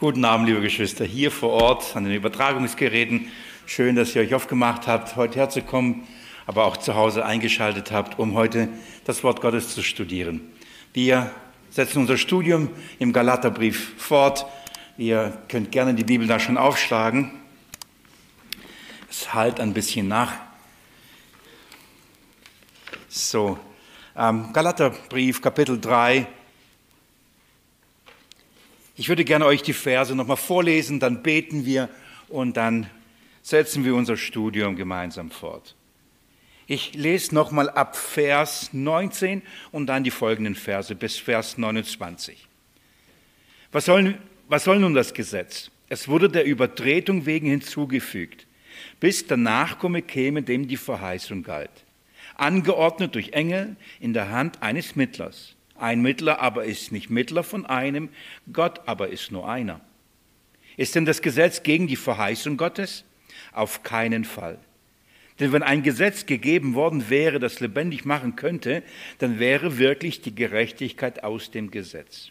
Guten Abend, liebe Geschwister, hier vor Ort an den Übertragungsgeräten. Schön, dass ihr euch aufgemacht habt, heute herzukommen, aber auch zu Hause eingeschaltet habt, um heute das Wort Gottes zu studieren. Wir setzen unser Studium im Galaterbrief fort. Ihr könnt gerne die Bibel da schon aufschlagen. Es halt ein bisschen nach. So, ähm, Galaterbrief, Kapitel 3. Ich würde gerne euch die Verse nochmal vorlesen, dann beten wir und dann setzen wir unser Studium gemeinsam fort. Ich lese nochmal ab Vers 19 und dann die folgenden Verse bis Vers 29. Was soll, was soll nun das Gesetz? Es wurde der Übertretung wegen hinzugefügt, bis der Nachkomme käme, dem die Verheißung galt. Angeordnet durch Engel in der Hand eines Mittlers ein Mittler aber ist nicht Mittler von einem, Gott aber ist nur einer. Ist denn das Gesetz gegen die Verheißung Gottes? Auf keinen Fall. Denn wenn ein Gesetz gegeben worden wäre, das lebendig machen könnte, dann wäre wirklich die Gerechtigkeit aus dem Gesetz.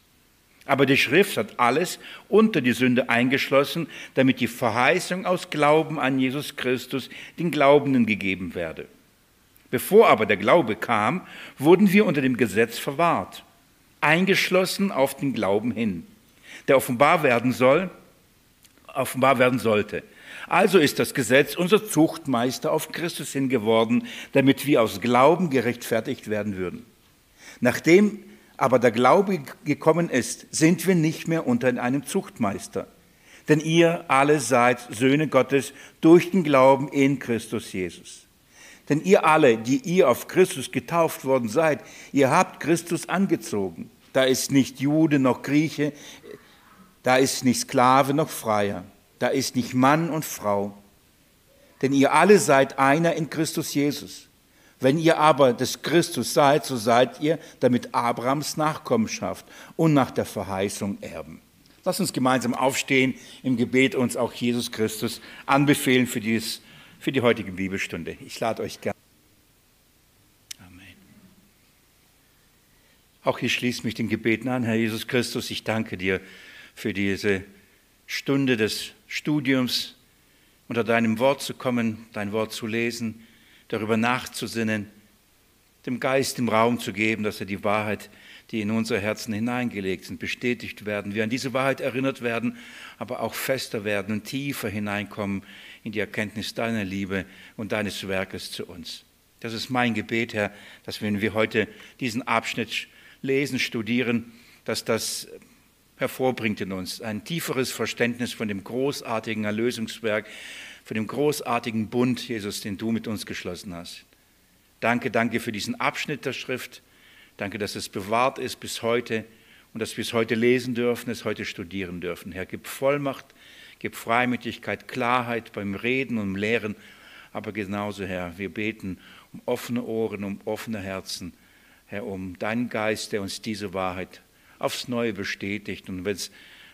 Aber die Schrift hat alles unter die Sünde eingeschlossen, damit die Verheißung aus Glauben an Jesus Christus den Glaubenden gegeben werde. Bevor aber der Glaube kam, wurden wir unter dem Gesetz verwahrt, eingeschlossen auf den Glauben hin, der offenbar werden soll, offenbar werden sollte. Also ist das Gesetz unser Zuchtmeister auf Christus hin geworden, damit wir aus Glauben gerechtfertigt werden würden. Nachdem aber der Glaube gekommen ist, sind wir nicht mehr unter einem Zuchtmeister. Denn ihr alle seid Söhne Gottes durch den Glauben in Christus Jesus. Denn ihr alle, die ihr auf Christus getauft worden seid, ihr habt Christus angezogen. Da ist nicht Jude noch Grieche, da ist nicht Sklave noch Freier, da ist nicht Mann und Frau. Denn ihr alle seid einer in Christus Jesus. Wenn ihr aber des Christus seid, so seid ihr damit Abrahams Nachkommenschaft und nach der Verheißung Erben. Lass uns gemeinsam aufstehen im Gebet uns auch Jesus Christus anbefehlen für dieses für die heutige Bibelstunde. Ich lade euch gerne. Amen. Auch ich schließe mich den Gebeten an, Herr Jesus Christus. Ich danke dir für diese Stunde des Studiums, unter deinem Wort zu kommen, dein Wort zu lesen, darüber nachzusinnen, dem Geist im Raum zu geben, dass er die Wahrheit, die in unsere Herzen hineingelegt sind, bestätigt werden. Wir an diese Wahrheit erinnert werden, aber auch fester werden und tiefer hineinkommen in die Erkenntnis deiner Liebe und deines Werkes zu uns. Das ist mein Gebet, Herr, dass wenn wir heute diesen Abschnitt lesen, studieren, dass das hervorbringt in uns ein tieferes Verständnis von dem großartigen Erlösungswerk, von dem großartigen Bund, Jesus, den du mit uns geschlossen hast. Danke, danke für diesen Abschnitt der Schrift. Danke, dass es bewahrt ist bis heute und dass wir es heute lesen dürfen, es heute studieren dürfen. Herr, gib Vollmacht Gib Freimütigkeit, Klarheit beim Reden und Lehren. Aber genauso, Herr, wir beten um offene Ohren, um offene Herzen, Herr, um deinen Geist, der uns diese Wahrheit aufs Neue bestätigt. Und wenn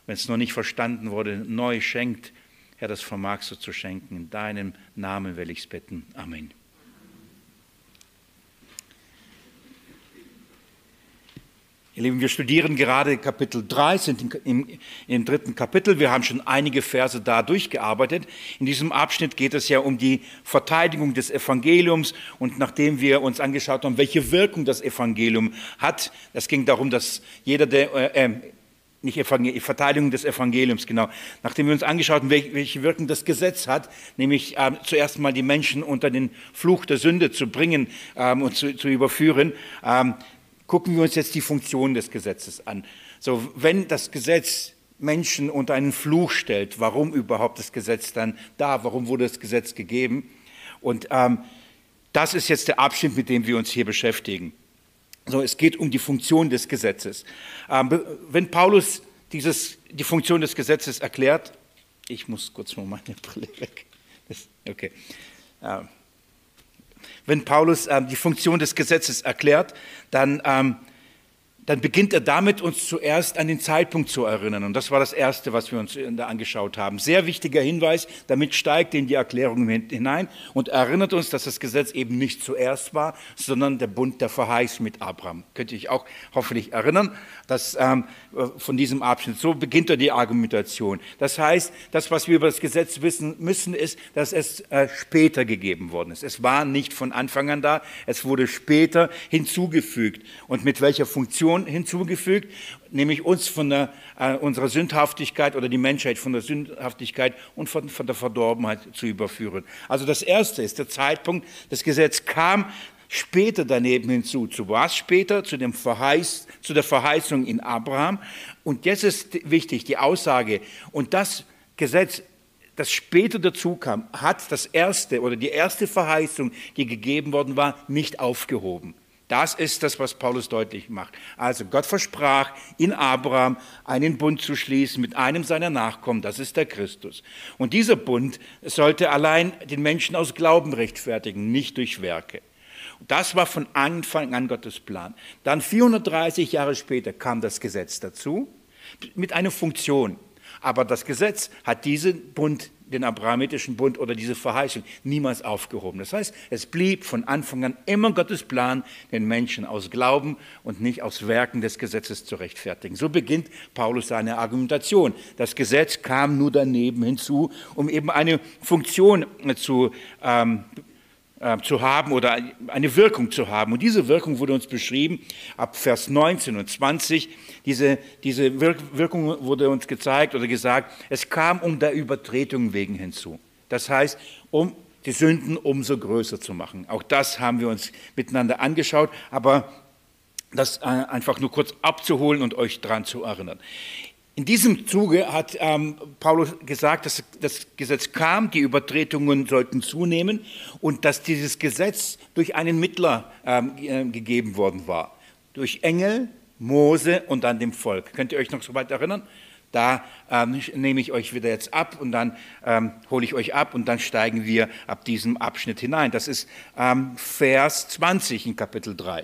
es noch nicht verstanden wurde, neu schenkt, Herr, das vermagst du zu schenken. In deinem Namen will ich es bitten. Amen. Ihr Lieben, wir studieren gerade Kapitel 3, sind im, im, dritten Kapitel. Wir haben schon einige Verse da durchgearbeitet. In diesem Abschnitt geht es ja um die Verteidigung des Evangeliums. Und nachdem wir uns angeschaut haben, welche Wirkung das Evangelium hat, es ging darum, dass jeder, der, äh, äh nicht Evangel Verteidigung des Evangeliums, genau. Nachdem wir uns angeschaut haben, welche Wirkung das Gesetz hat, nämlich äh, zuerst mal die Menschen unter den Fluch der Sünde zu bringen ähm, und zu, zu überführen, ähm, Gucken wir uns jetzt die Funktion des Gesetzes an. So, wenn das Gesetz Menschen unter einen Fluch stellt, warum überhaupt das Gesetz dann da, warum wurde das Gesetz gegeben? Und ähm, das ist jetzt der Abschnitt, mit dem wir uns hier beschäftigen. So, es geht um die Funktion des Gesetzes. Ähm, wenn Paulus dieses, die Funktion des Gesetzes erklärt, ich muss kurz mal meine Brille weg. Okay. Ähm, wenn Paulus ähm, die Funktion des Gesetzes erklärt, dann ähm, dann beginnt er damit, uns zuerst an den Zeitpunkt zu erinnern. Und das war das Erste, was wir uns da angeschaut haben. Sehr wichtiger Hinweis, damit steigt in die Erklärung hinein und erinnert uns, dass das Gesetz eben nicht zuerst war, sondern der Bund der Verheißung mit Abraham. Könnt ihr euch auch hoffentlich erinnern, dass ähm, von diesem Abschnitt, so beginnt er die Argumentation. Das heißt, das, was wir über das Gesetz wissen müssen, ist, dass es äh, später gegeben worden ist. Es war nicht von Anfang an da, es wurde später hinzugefügt. Und mit welcher Funktion Dimension hinzugefügt, nämlich uns von der, äh, unserer Sündhaftigkeit oder die Menschheit von der Sündhaftigkeit und von, von der Verdorbenheit zu überführen. Also das Erste ist der Zeitpunkt, das Gesetz kam später daneben hinzu. Zu was später? Zu, dem Verheiß, zu der Verheißung in Abraham. Und jetzt ist wichtig die Aussage, und das Gesetz das später dazu kam, hat das erste oder die erste Verheißung, die gegeben worden war, nicht aufgehoben. Das ist das, was Paulus deutlich macht. Also Gott versprach in Abraham einen Bund zu schließen mit einem seiner Nachkommen, das ist der Christus. Und dieser Bund sollte allein den Menschen aus Glauben rechtfertigen, nicht durch Werke. Das war von Anfang an Gottes Plan. Dann 430 Jahre später kam das Gesetz dazu mit einer Funktion. Aber das Gesetz hat diesen Bund den abrahamitischen Bund oder diese Verheißung niemals aufgehoben. Das heißt, es blieb von Anfang an immer Gottes Plan, den Menschen aus Glauben und nicht aus Werken des Gesetzes zu rechtfertigen. So beginnt Paulus seine Argumentation. Das Gesetz kam nur daneben hinzu, um eben eine Funktion zu ähm, äh, zu haben oder eine Wirkung zu haben. Und diese Wirkung wurde uns beschrieben ab Vers 19 und 20. Diese, diese Wirkung wurde uns gezeigt oder gesagt, es kam um der Übertretung wegen hinzu. Das heißt, um die Sünden umso größer zu machen. Auch das haben wir uns miteinander angeschaut, aber das äh, einfach nur kurz abzuholen und euch daran zu erinnern. In diesem Zuge hat ähm, Paulus gesagt, dass das Gesetz kam, die Übertretungen sollten zunehmen und dass dieses Gesetz durch einen Mittler ähm, äh, gegeben worden war. Durch Engel, Mose und dann dem Volk. Könnt ihr euch noch so weit erinnern? Da ähm, nehme ich euch wieder jetzt ab und dann ähm, hole ich euch ab und dann steigen wir ab diesem Abschnitt hinein. Das ist ähm, Vers 20 in Kapitel 3.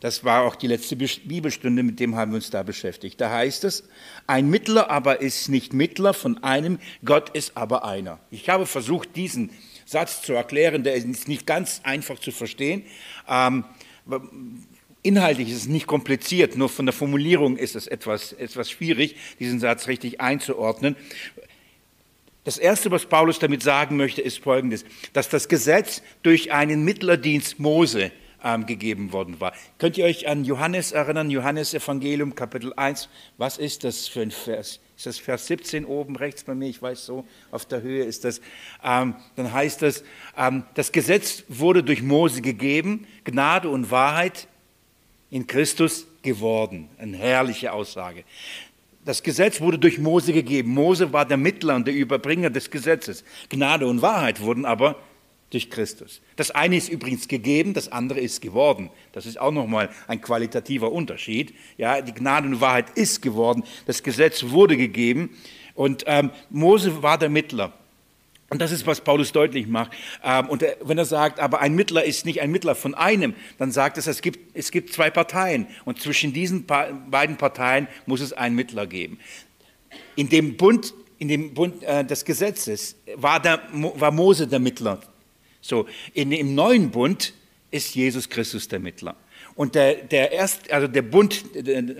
Das war auch die letzte Bibelstunde, mit dem haben wir uns da beschäftigt. Da heißt es, ein Mittler aber ist nicht Mittler von einem, Gott ist aber einer. Ich habe versucht, diesen Satz zu erklären, der ist nicht ganz einfach zu verstehen. Ähm, inhaltlich ist es nicht kompliziert, nur von der Formulierung ist es etwas, etwas schwierig, diesen Satz richtig einzuordnen. Das Erste, was Paulus damit sagen möchte, ist Folgendes, dass das Gesetz durch einen Mittlerdienst Mose ähm, gegeben worden war. Könnt ihr euch an Johannes erinnern? Johannes Evangelium Kapitel 1. Was ist das für ein Vers? Ist das Vers 17 oben rechts bei mir? Ich weiß so, auf der Höhe ist das. Ähm, dann heißt das, ähm, das Gesetz wurde durch Mose gegeben, Gnade und Wahrheit in Christus geworden. Eine herrliche Aussage. Das Gesetz wurde durch Mose gegeben. Mose war der Mittler und der Überbringer des Gesetzes. Gnade und Wahrheit wurden aber durch Christus. Das eine ist übrigens gegeben, das andere ist geworden. Das ist auch nochmal ein qualitativer Unterschied. Ja, die Gnade und Wahrheit ist geworden, das Gesetz wurde gegeben und ähm, Mose war der Mittler. Und das ist, was Paulus deutlich macht. Ähm, und wenn er sagt, aber ein Mittler ist nicht ein Mittler von einem, dann sagt es, es gibt, es gibt zwei Parteien. Und zwischen diesen beiden Parteien muss es einen Mittler geben. In dem Bund, in dem Bund äh, des Gesetzes war, der, war Mose der Mittler so, in, im neuen Bund ist Jesus Christus der Mittler. Und der, der, erst, also der Bund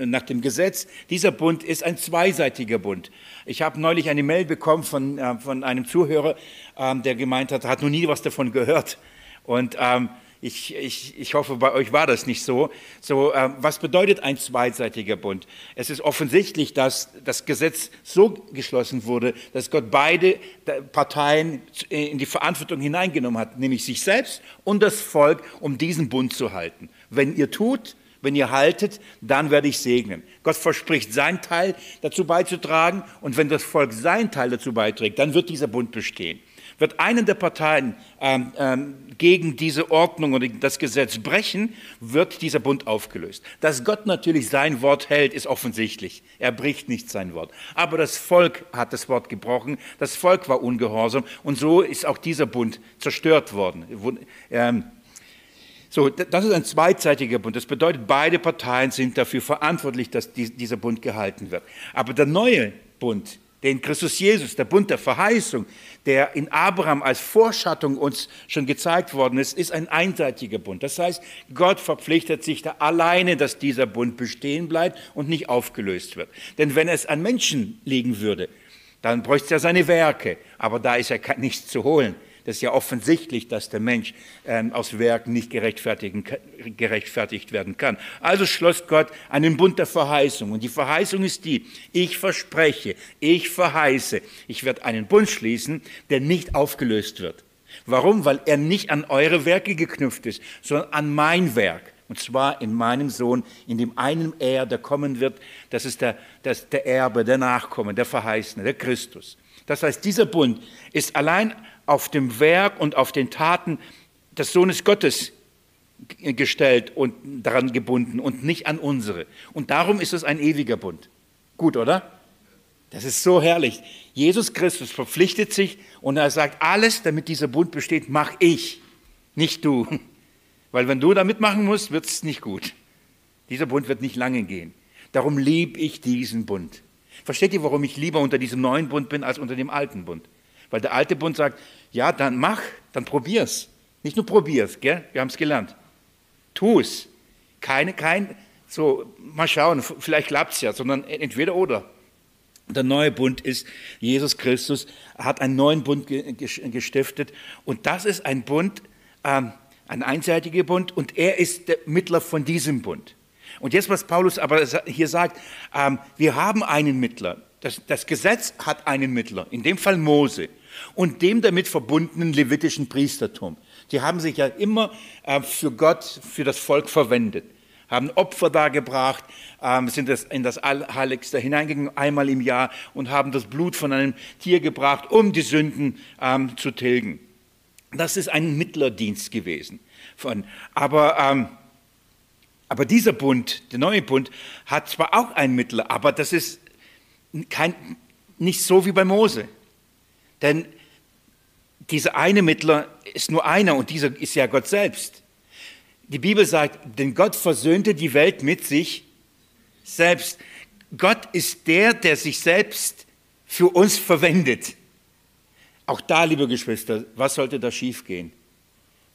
nach dem Gesetz, dieser Bund ist ein zweiseitiger Bund. Ich habe neulich eine Mail bekommen von, äh, von einem Zuhörer, ähm, der gemeint hat, hat noch nie was davon gehört. Und ähm, ich, ich, ich hoffe, bei euch war das nicht so. So, äh, was bedeutet ein zweiseitiger Bund? Es ist offensichtlich, dass das Gesetz so geschlossen wurde, dass Gott beide Parteien in die Verantwortung hineingenommen hat, nämlich sich selbst und das Volk, um diesen Bund zu halten. Wenn ihr tut, wenn ihr haltet, dann werde ich segnen. Gott verspricht, sein Teil dazu beizutragen und wenn das Volk sein Teil dazu beiträgt, dann wird dieser Bund bestehen. Wird eine der Parteien ähm, ähm, gegen diese Ordnung oder das Gesetz brechen, wird dieser Bund aufgelöst. Dass Gott natürlich sein Wort hält, ist offensichtlich. Er bricht nicht sein Wort. Aber das Volk hat das Wort gebrochen, das Volk war ungehorsam und so ist auch dieser Bund zerstört worden. Ähm, So, das ist ein zweitseitiger Bund. Das bedeutet, beide Parteien sind dafür verantwortlich, dass dieser Bund gehalten wird. Aber der neue Bund, den Christus Jesus, der Bund der Verheißung, der in Abraham als Vorschattung uns schon gezeigt worden ist, ist ein einseitiger Bund. Das heißt, Gott verpflichtet sich da alleine, dass dieser Bund bestehen bleibt und nicht aufgelöst wird. Denn wenn es an Menschen liegen würde, dann bräuchte er seine Werke, aber da ist ja nichts zu holen. Das ist ja offensichtlich, dass der Mensch ähm, aus Werken nicht gerechtfertigt werden kann. Also schloss Gott einen Bund der Verheißung. Und die Verheißung ist die, ich verspreche, ich verheiße, ich werde einen Bund schließen, der nicht aufgelöst wird. Warum? Weil er nicht an eure Werke geknüpft ist, sondern an mein Werk. Und zwar in meinem Sohn, in dem einen Er, der kommen wird, das ist der, das, der Erbe, der Nachkomme, der Verheißene, der Christus. Das heißt, dieser Bund ist allein auf dem Werk und auf den Taten des Sohnes Gottes gestellt und daran gebunden und nicht an unsere. Und darum ist es ein ewiger Bund. Gut, oder? Das ist so herrlich. Jesus Christus verpflichtet sich und er sagt, alles, damit dieser Bund besteht, mache ich, nicht du. Weil wenn du da mitmachen musst, wird es nicht gut. Dieser Bund wird nicht lange gehen. Darum liebe ich diesen Bund. Versteht ihr, warum ich lieber unter diesem neuen Bund bin als unter dem alten Bund? Weil der alte Bund sagt, ja, dann mach, dann probier's. Nicht nur probier's, gell? wir haben es gelernt. Tu es. Keine, kein, so, mal schauen, vielleicht klappt es ja, sondern entweder oder. Der neue Bund ist, Jesus Christus hat einen neuen Bund gestiftet und das ist ein Bund, ähm, ein einseitiger Bund und er ist der Mittler von diesem Bund. Und jetzt, was Paulus aber hier sagt, ähm, wir haben einen Mittler. Das, das Gesetz hat einen Mittler, in dem Fall Mose und dem damit verbundenen levitischen Priestertum. Die haben sich ja immer äh, für Gott, für das Volk verwendet, haben Opfer dargebracht, ähm, sind in das Allerheiligste hineingegangen einmal im Jahr und haben das Blut von einem Tier gebracht, um die Sünden ähm, zu tilgen. Das ist ein Mittlerdienst gewesen. aber, ähm, aber dieser Bund, der neue Bund, hat zwar auch einen Mittler, aber das ist kein, nicht so wie bei Mose. Denn dieser eine Mittler ist nur einer und dieser ist ja Gott selbst. Die Bibel sagt, denn Gott versöhnte die Welt mit sich selbst. Gott ist der, der sich selbst für uns verwendet. Auch da, liebe Geschwister, was sollte da schiefgehen?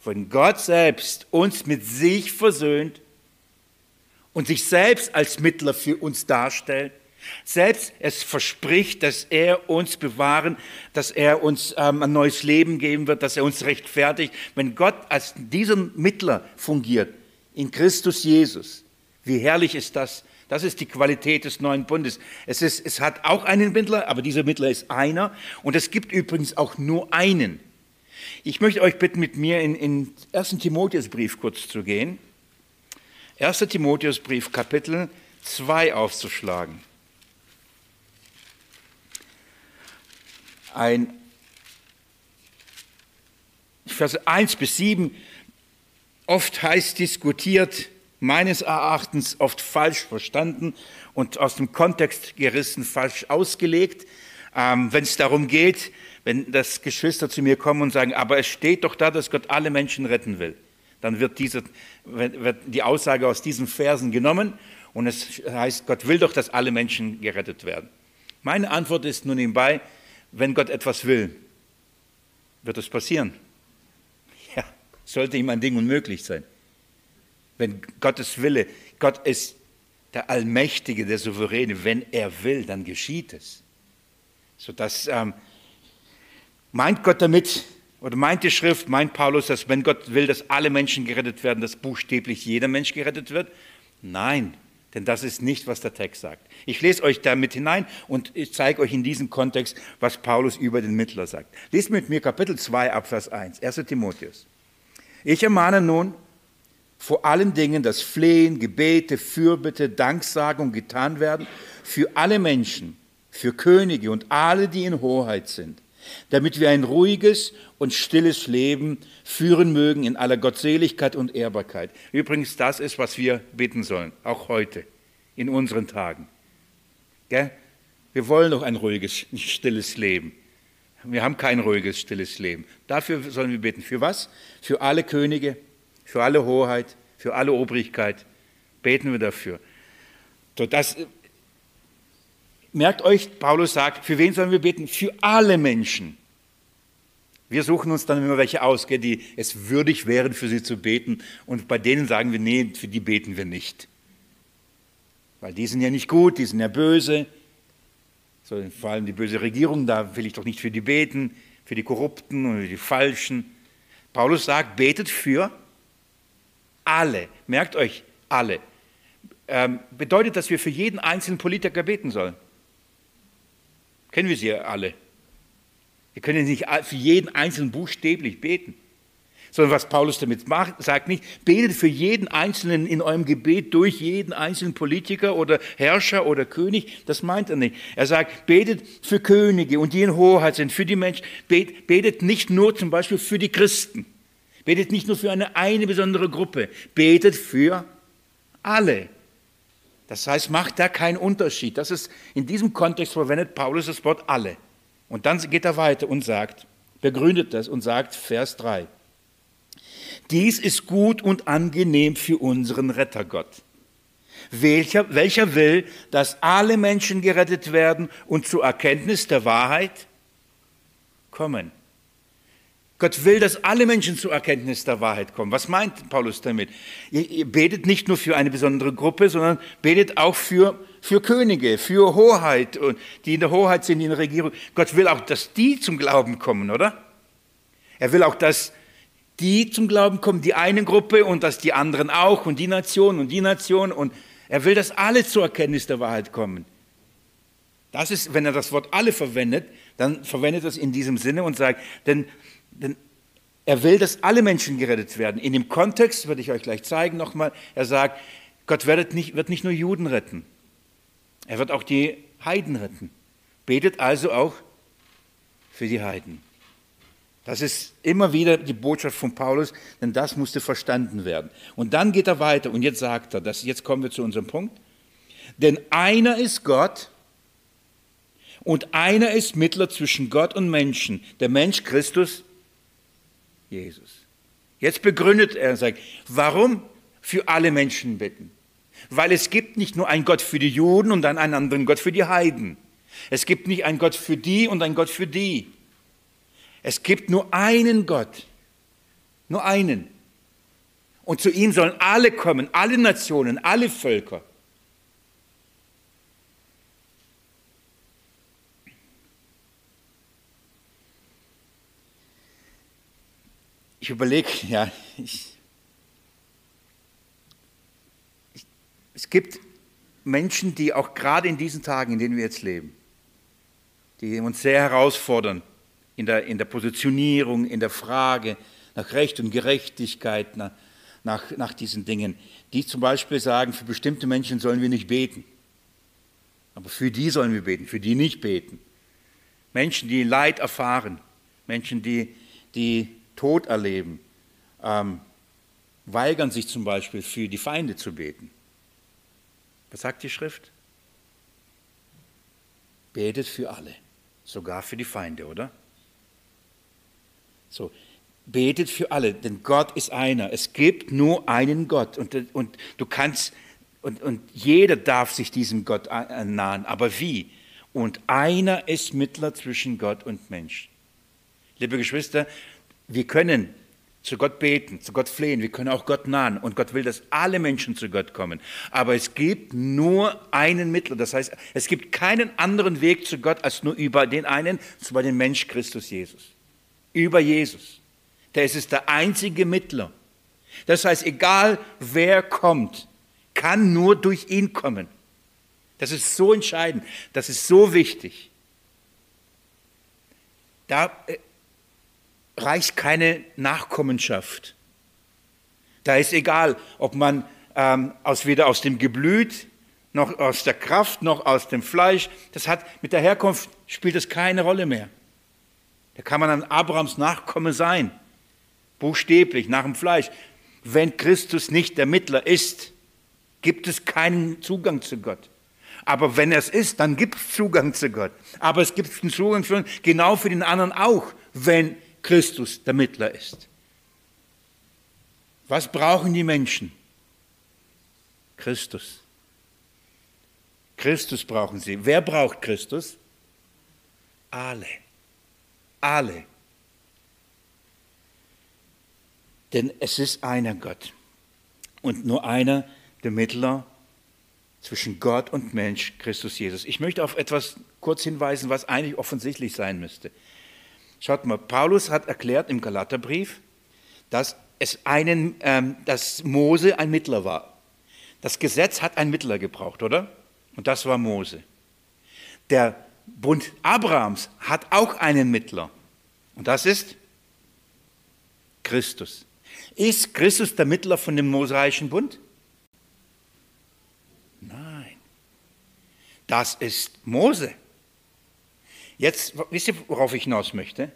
Wenn Gott selbst uns mit sich versöhnt und sich selbst als Mittler für uns darstellt, selbst es verspricht, dass er uns bewahren, dass er uns ähm, ein neues Leben geben wird, dass er uns rechtfertigt. Wenn Gott als dieser Mittler fungiert, in Christus Jesus, wie herrlich ist das? Das ist die Qualität des neuen Bundes. Es, ist, es hat auch einen Mittler, aber dieser Mittler ist einer. Und es gibt übrigens auch nur einen. Ich möchte euch bitten, mit mir in, in 1. Timotheusbrief kurz zu gehen. 1. Timotheusbrief, Kapitel 2 aufzuschlagen. Ein Verse 1 bis 7 oft heiß diskutiert, meines Erachtens oft falsch verstanden und aus dem Kontext gerissen, falsch ausgelegt. Ähm, wenn es darum geht, wenn das Geschwister zu mir kommen und sagen, aber es steht doch da, dass Gott alle Menschen retten will, dann wird, diese, wird die Aussage aus diesen Versen genommen und es heißt, Gott will doch, dass alle Menschen gerettet werden. Meine Antwort ist nur nebenbei, wenn Gott etwas will, wird es passieren. Ja, sollte ihm ein Ding unmöglich sein. Wenn Gottes Wille, Gott ist der Allmächtige, der Souveräne, wenn er will, dann geschieht es. Sodass ähm, meint Gott damit, oder meint die Schrift, meint Paulus, dass wenn Gott will, dass alle Menschen gerettet werden, dass buchstäblich jeder Mensch gerettet wird? Nein, denn das ist nicht, was der Text sagt. Ich lese euch damit hinein und ich zeige euch in diesem Kontext, was Paulus über den Mittler sagt. Lest mit mir Kapitel 2 Abvers 1, 1. Timotheus. Ich ermahne nun vor allen Dingen, dass Flehen, Gebete, Fürbitte, Danksagung getan werden für alle Menschen, für Könige und alle, die in Hoheit sind damit wir ein ruhiges und stilles Leben führen mögen in aller Gottseligkeit und Ehrbarkeit. Übrigens, das ist, was wir bitten sollen, auch heute, in unseren Tagen. Gell? Wir wollen doch ein ruhiges, stilles Leben. Wir haben kein ruhiges, stilles Leben. Dafür sollen wir beten. Für was? Für alle Könige, für alle Hoheit, für alle Obrigkeit. Beten wir dafür. So, das, merkt euch, Paulus sagt, für wen sollen wir beten? Für alle Menschen. Wir suchen uns dann immer welche aus, die es würdig wären, für sie zu beten. Und bei denen sagen wir, nee, für die beten wir nicht. Weil die sind ja nicht gut, die sind ja böse. So, vor allem die böse Regierung, da will ich doch nicht für die beten, für die Korrupten und die Falschen. Paulus sagt, betet für alle. Merkt euch, alle. Ähm, bedeutet, dass wir für jeden einzelnen Politiker beten sollen. Kennen wir sie ja alle. Wir können nicht für jeden einzelnen buchstäblich beten. Sondern was Paulus damit macht, sagt nicht, betet für jeden Einzelnen in eurem Gebet durch jeden einzelnen Politiker oder Herrscher oder König. Das meint er nicht. Er sagt, betet für Könige und die in Hoheit sind, für die Menschen. Betet nicht nur zum Beispiel für die Christen. Betet nicht nur für eine, eine besondere Gruppe. Betet für alle. Das heißt, macht da keinen Unterschied. Das ist in diesem Kontext verwendet Paulus das Wort alle. Und dann geht er weiter und sagt, begründet das und sagt, Vers 3, dies ist gut und angenehm für unseren Rettergott, welcher, welcher will, dass alle Menschen gerettet werden und zur Erkenntnis der Wahrheit kommen. Gott will, dass alle Menschen zur Erkenntnis der Wahrheit kommen. Was meint Paulus damit? Ihr, ihr betet nicht nur für eine besondere Gruppe, sondern betet auch für, für Könige, für Hoheit, die in der Hoheit sind, in der Regierung. Gott will auch, dass die zum Glauben kommen, oder? Er will auch, dass die zum Glauben kommen, die eine Gruppe und dass die anderen auch und die Nation und die Nation und er will, dass alle zur Erkenntnis der Wahrheit kommen. Das ist, wenn er das Wort alle verwendet, dann verwendet er es in diesem Sinne und sagt, denn denn er will, dass alle Menschen gerettet werden. In dem Kontext, würde ich euch gleich zeigen nochmal, er sagt, Gott wird nicht, wird nicht nur Juden retten, er wird auch die Heiden retten. Betet also auch für die Heiden. Das ist immer wieder die Botschaft von Paulus, denn das musste verstanden werden. Und dann geht er weiter und jetzt sagt er, das, jetzt kommen wir zu unserem Punkt. Denn einer ist Gott und einer ist Mittler zwischen Gott und Menschen, der Mensch Christus, Jesus. Jetzt begründet er und sagt, warum für alle Menschen bitten? Weil es gibt nicht nur einen Gott für die Juden und einen anderen Gott für die Heiden. Es gibt nicht einen Gott für die und einen Gott für die. Es gibt nur einen Gott. Nur einen. Und zu ihm sollen alle kommen, alle Nationen, alle Völker. Ich überlege, ja, ich, ich, es gibt Menschen, die auch gerade in diesen Tagen, in denen wir jetzt leben, die uns sehr herausfordern in der, in der Positionierung, in der Frage nach Recht und Gerechtigkeit, nach, nach, nach diesen Dingen, die zum Beispiel sagen, für bestimmte Menschen sollen wir nicht beten. Aber für die sollen wir beten, für die nicht beten. Menschen, die Leid erfahren, Menschen, die, die Tod erleben, ähm, weigern sich zum Beispiel für die Feinde zu beten. Was sagt die Schrift? Betet für alle, sogar für die Feinde, oder? So, betet für alle, denn Gott ist einer. Es gibt nur einen Gott und, und du kannst, und, und jeder darf sich diesem Gott nahen. Aber wie? Und einer ist Mittler zwischen Gott und Mensch. Liebe Geschwister, wir können zu Gott beten, zu Gott flehen, wir können auch Gott nahen und Gott will, dass alle Menschen zu Gott kommen. Aber es gibt nur einen Mittler, das heißt, es gibt keinen anderen Weg zu Gott als nur über den einen, über den Mensch Christus Jesus. Über Jesus. Der ist der einzige Mittler. Das heißt, egal wer kommt, kann nur durch ihn kommen. Das ist so entscheidend, das ist so wichtig. Da, äh, reicht keine Nachkommenschaft. Da ist egal, ob man ähm, aus, weder aus dem Geblüt, noch aus der Kraft, noch aus dem Fleisch, das hat mit der Herkunft spielt es keine Rolle mehr. Da kann man an Abrahams Nachkomme sein, buchstäblich, nach dem Fleisch. Wenn Christus nicht der Mittler ist, gibt es keinen Zugang zu Gott. Aber wenn er es ist, dann gibt es Zugang zu Gott. Aber es gibt einen Zugang für, genau für den anderen auch, wenn Christus der Mittler ist. Was brauchen die Menschen? Christus. Christus brauchen sie. Wer braucht Christus? Alle. Alle. Denn es ist einer Gott und nur einer der Mittler zwischen Gott und Mensch, Christus Jesus. Ich möchte auf etwas kurz hinweisen, was eigentlich offensichtlich sein müsste. Schaut mal, Paulus hat erklärt im Galaterbrief, dass es einen, ähm, dass Mose ein Mittler war. Das Gesetz hat einen Mittler gebraucht, oder? Und das war Mose. Der Bund Abrahams hat auch einen Mittler. Und das ist Christus. Ist Christus der Mittler von dem mosaischen Bund? Nein. Das ist Mose. Jetzt, wisst ihr, worauf ich hinaus möchte?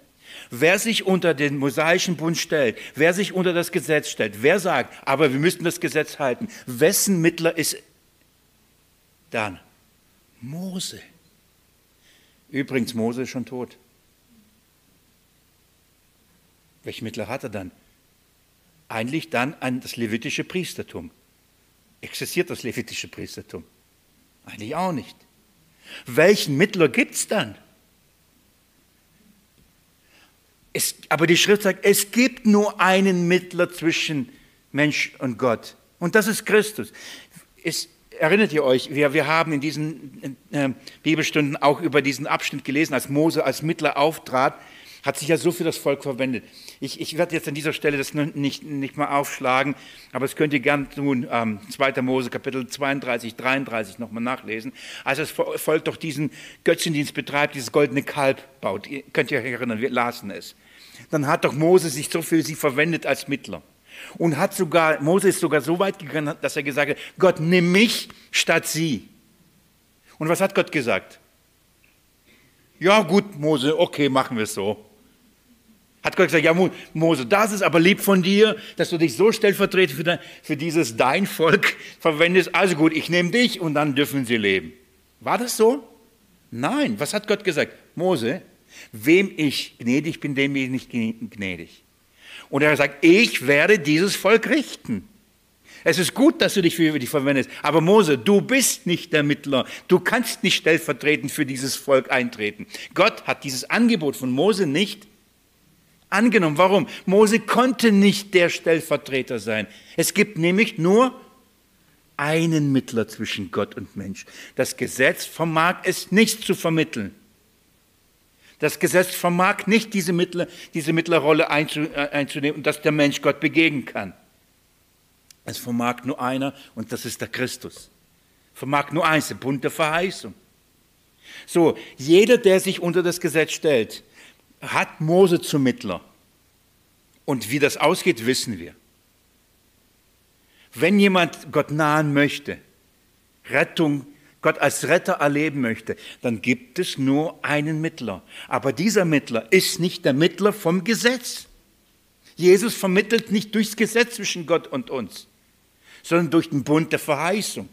Wer sich unter den mosaischen Bund stellt, wer sich unter das Gesetz stellt, wer sagt, aber wir müssten das Gesetz halten, wessen Mittler ist dann? Mose. Übrigens, Mose ist schon tot. Welche Mittler hat er dann? Eigentlich dann an das levitische Priestertum. Existiert das levitische Priestertum? Eigentlich auch nicht. Welchen Mittler gibt es dann? Es, aber die Schrift sagt, es gibt nur einen Mittler zwischen Mensch und Gott. Und das ist Christus. Es, erinnert ihr euch, wir, wir haben in diesen äh, Bibelstunden auch über diesen Abschnitt gelesen, als Mose als Mittler auftrat, hat sich ja so für das Volk verwendet. Ich, ich werde jetzt an dieser Stelle das nicht, nicht mal aufschlagen, aber das könnt ihr gern tun, ähm, 2. Mose Kapitel 32, 33 nochmal nachlesen. Als das Volk doch diesen Götzendienst betreibt, dieses goldene Kalb baut, ihr könnt ihr euch erinnern, wir lasen es. Dann hat doch Mose sich so für sie verwendet als Mittler. Und hat sogar, Mose ist sogar so weit gegangen, dass er gesagt hat, Gott, nimm mich statt sie. Und was hat Gott gesagt? Ja gut, Mose, okay, machen wir es so. Hat Gott gesagt, ja Mose, das ist aber lieb von dir, dass du dich so stellvertretend für, dein, für dieses dein Volk verwendest. Also gut, ich nehme dich und dann dürfen sie leben. War das so? Nein, was hat Gott gesagt? Mose, wem ich gnädig bin, dem bin ich nicht gnädig. Und er sagt, ich werde dieses Volk richten. Es ist gut, dass du dich für dich verwendest, aber Mose, du bist nicht der Mittler. Du kannst nicht stellvertretend für dieses Volk eintreten. Gott hat dieses Angebot von Mose nicht angenommen. Warum? Mose konnte nicht der Stellvertreter sein. Es gibt nämlich nur einen Mittler zwischen Gott und Mensch. Das Gesetz vermag es nicht zu vermitteln. Das Gesetz vermag nicht diese, Mittler, diese Mittlerrolle äh, einzunehmen, dass der Mensch Gott begegnen kann. Es vermag nur einer und das ist der Christus. Vermag nur eins, Bund der Verheißung. So, jeder, der sich unter das Gesetz stellt, hat Mose zum Mittler. Und wie das ausgeht, wissen wir. Wenn jemand Gott nahen möchte, Rettung Gott als Retter erleben möchte, dann gibt es nur einen Mittler. Aber dieser Mittler ist nicht der Mittler vom Gesetz. Jesus vermittelt nicht durchs Gesetz zwischen Gott und uns, sondern durch den Bund der Verheißung.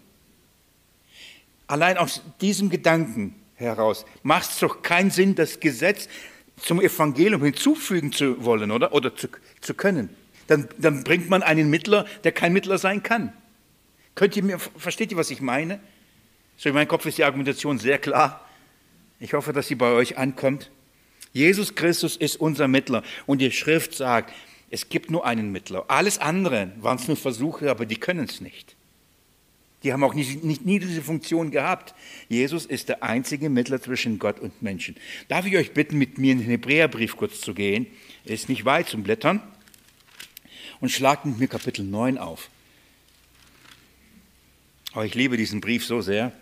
Allein aus diesem Gedanken heraus macht es doch keinen Sinn, das Gesetz zum Evangelium hinzufügen zu wollen oder, oder zu, zu können. Dann, dann bringt man einen Mittler, der kein Mittler sein kann. Könnt ihr mir, versteht ihr, was ich meine? So in meinem Kopf ist die Argumentation sehr klar. Ich hoffe, dass sie bei euch ankommt. Jesus Christus ist unser Mittler und die Schrift sagt, es gibt nur einen Mittler. Alles andere waren es nur Versuche, aber die können es nicht. Die haben auch nicht, nicht, nie diese Funktion gehabt. Jesus ist der einzige Mittler zwischen Gott und Menschen. Darf ich euch bitten, mit mir in den Hebräerbrief kurz zu gehen? Ist nicht weit zum Blättern. Und schlagt mit mir Kapitel 9 auf. Aber ich liebe diesen Brief so sehr.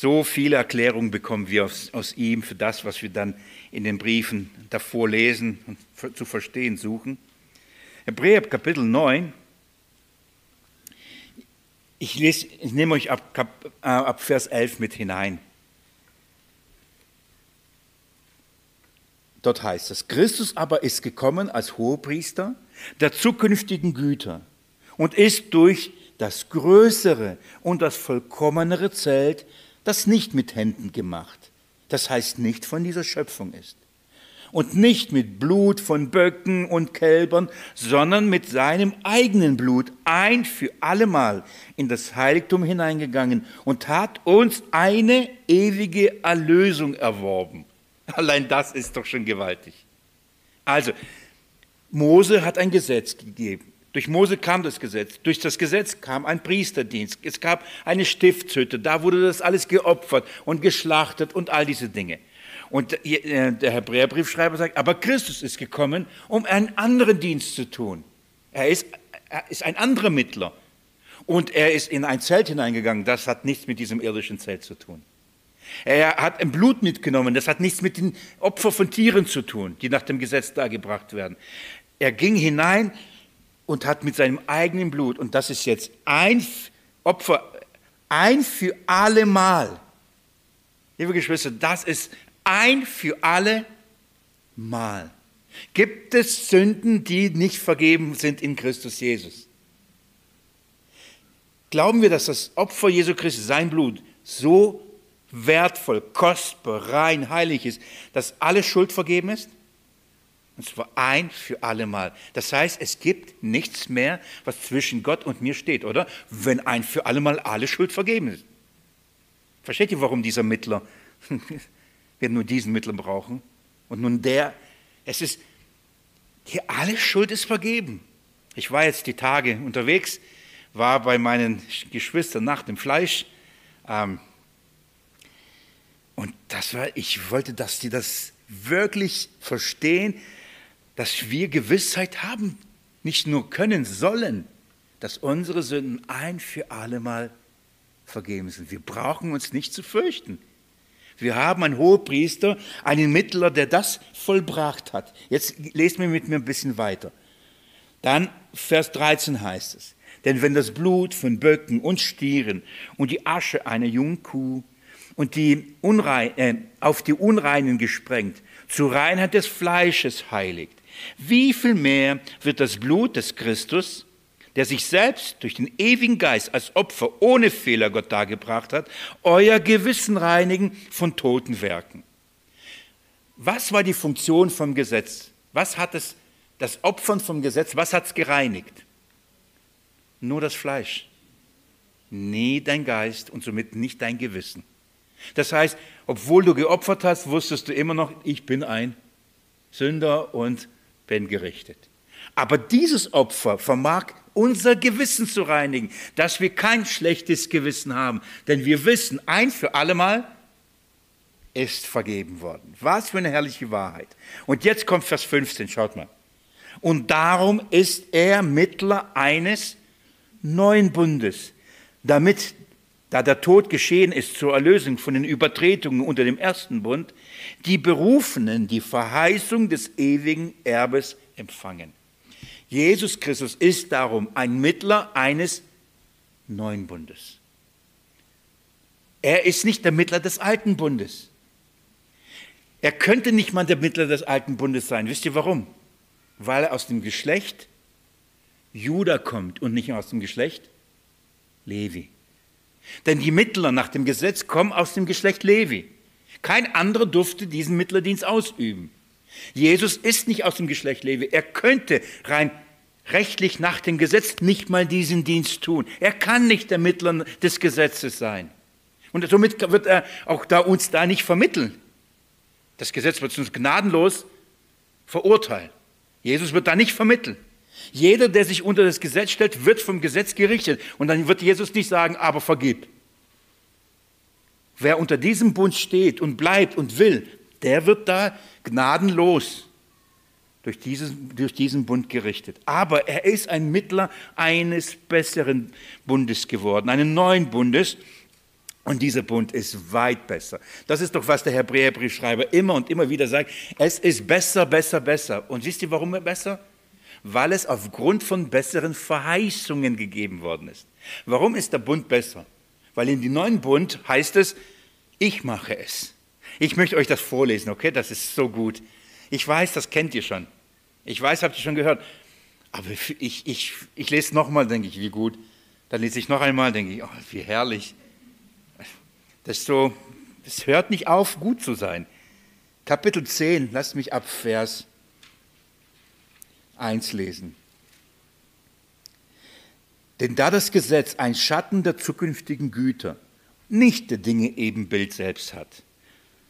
So viele Erklärungen bekommen wir aus, aus, ihm für das, was wir dann in den Briefen davor lesen und zu verstehen suchen. Hebräer Kapitel 9. Ich, lese, ich nehme euch ab, ab, äh, ab Vers 11 mit hinein. Dort heißt es, Christus aber ist gekommen als Hohepriester der zukünftigen Güter und ist durch das größere und das vollkommenere Zelt das nicht mit Händen gemacht, das heißt nicht von dieser Schöpfung ist. und nicht mit Blut von Böcken und Kälbern, sondern mit seinem eigenen Blut ein für allemal in das Heiligtum hineingegangen und hat uns eine ewige Erlösung erworben. Allein das ist doch schon gewaltig. Also, Mose hat ein Gesetz gegeben. Durch Mose kam das Gesetz. Durch das Gesetz kam ein Priesterdienst. Es gab eine Stiftshütte. Da wurde das alles geopfert und geschlachtet und all diese Dinge. Und äh, der Hebräerbriefschreiber sagt, aber Christus ist gekommen, um einen anderen Dienst zu tun. Er ist, er ist ein anderer Mittler. Und er ist in ein Zelt hineingegangen. Das hat nichts mit diesem irdischen Zelt zu tun. Er hat ein Blut mitgenommen. Das hat nichts mit den Opfern von Tieren zu tun, die nach dem Gesetz dargebracht werden. Er ging hinein und hat mit seinem eigenen Blut, und das ist jetzt ein Opfer, ein für alle Mal. Liebe Geschwister, das ist ein für alle Mal. Gibt es Sünden, die nicht vergeben sind in Christus Jesus? Glauben wir, dass das Opfer Jesu Christi, sein Blut, so wertvoll, kostbar, rein, heilig ist, dass alle Schuld vergeben ist? Und zwar ein für alle Mal. Das heißt, es gibt nichts mehr, was zwischen Gott und mir steht, oder? Wenn ein für alle Mal alle Schuld vergeben ist. Versteht ihr, warum dieser Mittler wir nur diesen Mittel brauchen. Und nun der, es ist, hier alle Schuld ist vergeben. Ich war jetzt die Tage unterwegs, war bei meinen Geschwistern nach dem Fleisch. Ähm, und das war, ich wollte, dass die das wirklich verstehen, dass wir Gewissheit haben, nicht nur können, sollen, dass unsere Sünden ein für alle Mal vergeben sind. Wir brauchen uns nicht zu fürchten. Wir haben einen Hohepriester, einen Mittler, der das vollbracht hat. Jetzt lesen wir mit mir ein bisschen weiter. Dann Vers 13 heißt es, denn wenn das Blut von Böcken und Stieren und die Asche einer Jungkuh und die Unrein, äh, auf die Unreinen gesprengt zur Reinheit des Fleisches heiligt, wie viel mehr wird das Blut des Christus, der sich selbst durch den ewigen Geist als Opfer ohne Fehler Gott dargebracht hat, euer Gewissen reinigen von toten Werken. Was war die Funktion vom Gesetz? Was hat es, das Opfern vom Gesetz, was hat es gereinigt? Nur das Fleisch. Nie dein Geist und somit nicht dein Gewissen. Das heißt, obwohl du geopfert hast, wusstest du immer noch, ich bin ein Sünder und bin gerichtet. Aber dieses Opfer vermag unser Gewissen zu reinigen, dass wir kein schlechtes Gewissen haben. Denn wir wissen, ein für allemal ist vergeben worden. Was für eine herrliche Wahrheit. Und jetzt kommt Vers 15, schaut mal. Und darum ist er Mittler eines neuen Bundes, damit, da der Tod geschehen ist zur Erlösung von den Übertretungen unter dem ersten Bund, die Berufenen die Verheißung des ewigen Erbes empfangen. Jesus Christus ist darum ein Mittler eines neuen Bundes. Er ist nicht der Mittler des alten Bundes. Er könnte nicht mal der Mittler des alten Bundes sein. Wisst ihr warum? Weil er aus dem Geschlecht Judah kommt und nicht aus dem Geschlecht Levi. Denn die Mittler nach dem Gesetz kommen aus dem Geschlecht Levi. Kein anderer durfte diesen Mittlerdienst ausüben. Jesus ist nicht aus dem Geschlecht Levi. Er könnte rein rechtlich nach dem Gesetz nicht mal diesen Dienst tun. Er kann nicht der Mittler des Gesetzes sein. Und somit wird er auch da uns da nicht vermitteln. Das Gesetz wird uns gnadenlos verurteilen. Jesus wird da nicht vermitteln. Jeder, der sich unter das Gesetz stellt, wird vom Gesetz gerichtet. Und dann wird Jesus nicht sagen, aber vergib. Wer unter diesem Bund steht und bleibt und will, der wird da gnadenlos durch diesen, durch diesen Bund gerichtet. Aber er ist ein Mittler eines besseren Bundes geworden, einen neuen Bundes. Und dieser Bund ist weit besser. Das ist doch, was der Hebräerbriefschreiber immer und immer wieder sagt. Es ist besser, besser, besser. Und wisst ihr, warum er besser? Weil es aufgrund von besseren Verheißungen gegeben worden ist. Warum ist der Bund besser? Weil in dem neuen Bund heißt es, ich mache es. Ich möchte euch das vorlesen, okay? Das ist so gut. Ich weiß, das kennt ihr schon. Ich weiß, habt ihr schon gehört. Aber ich, ich, ich lese nochmal, denke ich, wie gut. Dann lese ich noch einmal, denke ich, oh, wie herrlich. Das, so, das hört nicht auf, gut zu sein. Kapitel 10, lasst mich ab Vers 1 lesen. Denn da das Gesetz ein Schatten der zukünftigen Güter, nicht der Dinge Ebenbild selbst hat,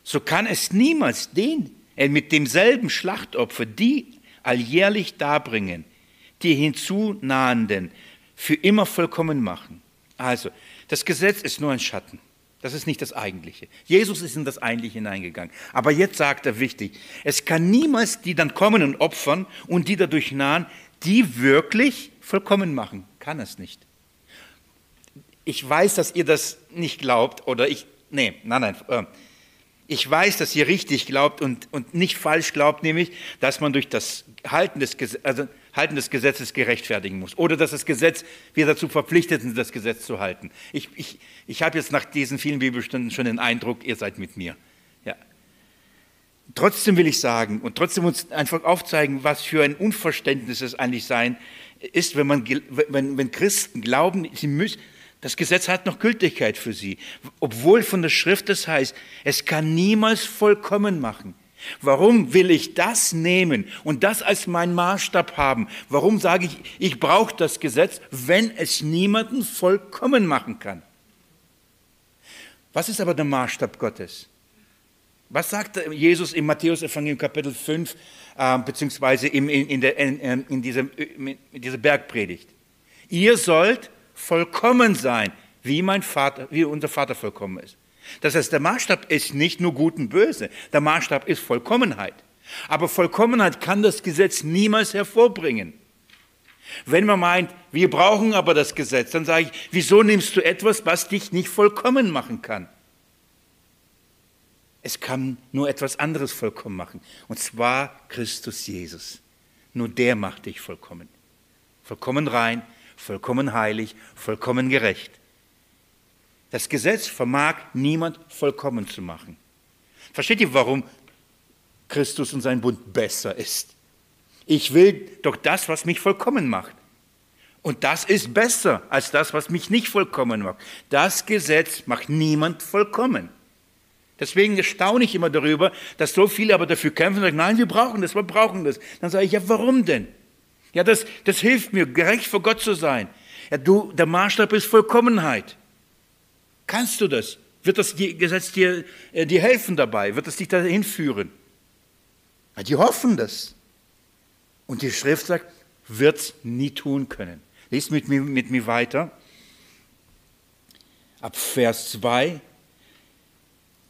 so kann es niemals den äh, mit demselben Schlachtopfer die alljährlich darbringen, die hinzunahenden, für immer vollkommen machen. Also, das Gesetz ist nur ein Schatten. Das ist nicht das Eigentliche. Jesus ist in das Eigentliche hineingegangen. Aber jetzt sagt er wichtig, es kann niemals die dann kommen und opfern und die dadurch nahen, die wirklich vollkommen machen. Kann es nicht. Ich weiß, dass ihr das nicht glaubt oder ich, nee, nein, nein. Äh, ich weiß, dass ihr richtig glaubt und, und nicht falsch glaubt, nämlich, dass man durch das Halten des, also Halten des Gesetzes gerechtfertigen muss oder dass das Gesetz, wir dazu verpflichtet sind, das Gesetz zu halten. Ich, ich, ich habe jetzt nach diesen vielen Bibelstunden schon den Eindruck, ihr seid mit mir. Ja. Trotzdem will ich sagen und trotzdem uns einfach aufzeigen, was für ein Unverständnis es eigentlich sein ist, wenn, man, wenn, wenn Christen glauben, sie müssen, das Gesetz hat noch Gültigkeit für sie, obwohl von der Schrift es heißt, es kann niemals vollkommen machen. Warum will ich das nehmen und das als mein Maßstab haben? Warum sage ich, ich brauche das Gesetz, wenn es niemanden vollkommen machen kann? Was ist aber der Maßstab Gottes? Was sagt Jesus im Matthäus-Evangelium Kapitel 5, äh, beziehungsweise in, in, der, in, in, dieser, in dieser Bergpredigt? Ihr sollt vollkommen sein, wie mein Vater, wie unser Vater vollkommen ist. Das heißt, der Maßstab ist nicht nur gut und böse, der Maßstab ist Vollkommenheit. Aber Vollkommenheit kann das Gesetz niemals hervorbringen. Wenn man meint, wir brauchen aber das Gesetz, dann sage ich, wieso nimmst du etwas, was dich nicht vollkommen machen kann? Es kann nur etwas anderes vollkommen machen, und zwar Christus Jesus. Nur der macht dich vollkommen. Vollkommen rein, vollkommen heilig, vollkommen gerecht. Das Gesetz vermag niemand vollkommen zu machen. Versteht ihr, warum Christus und sein Bund besser ist? Ich will doch das, was mich vollkommen macht. Und das ist besser als das, was mich nicht vollkommen macht. Das Gesetz macht niemand vollkommen. Deswegen staune ich immer darüber, dass so viele aber dafür kämpfen und sagen, nein, wir brauchen das, wir brauchen das. Dann sage ich, ja, warum denn? Ja, das, das hilft mir, gerecht vor Gott zu sein. Ja, du, der Maßstab ist Vollkommenheit. Kannst du das? Wird das Gesetz dir, äh, dir helfen dabei? Wird es dich dahin führen? Ja, die hoffen das. Und die Schrift sagt, wird es nie tun können. Lies mit mir, mit mir weiter. Ab Vers 2.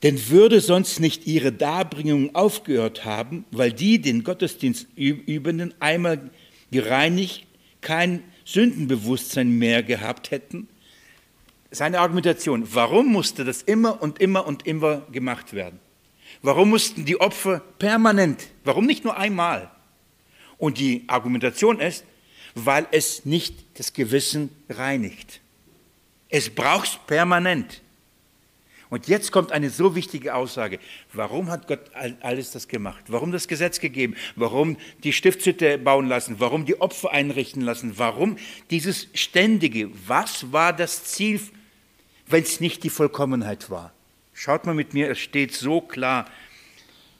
Denn würde sonst nicht ihre Darbringung aufgehört haben, weil die den Gottesdienst übenden einmal gereinigt, kein Sündenbewusstsein mehr gehabt hätten. Seine Argumentation, warum musste das immer und immer und immer gemacht werden? Warum mussten die Opfer permanent, warum nicht nur einmal? Und die Argumentation ist, weil es nicht das Gewissen reinigt. Es braucht permanent. Und jetzt kommt eine so wichtige Aussage. Warum hat Gott alles das gemacht? Warum das Gesetz gegeben? Warum die Stiftshütte bauen lassen? Warum die Opfer einrichten lassen? Warum dieses ständige? Was war das Ziel, wenn es nicht die Vollkommenheit war? Schaut mal mit mir, es steht so klar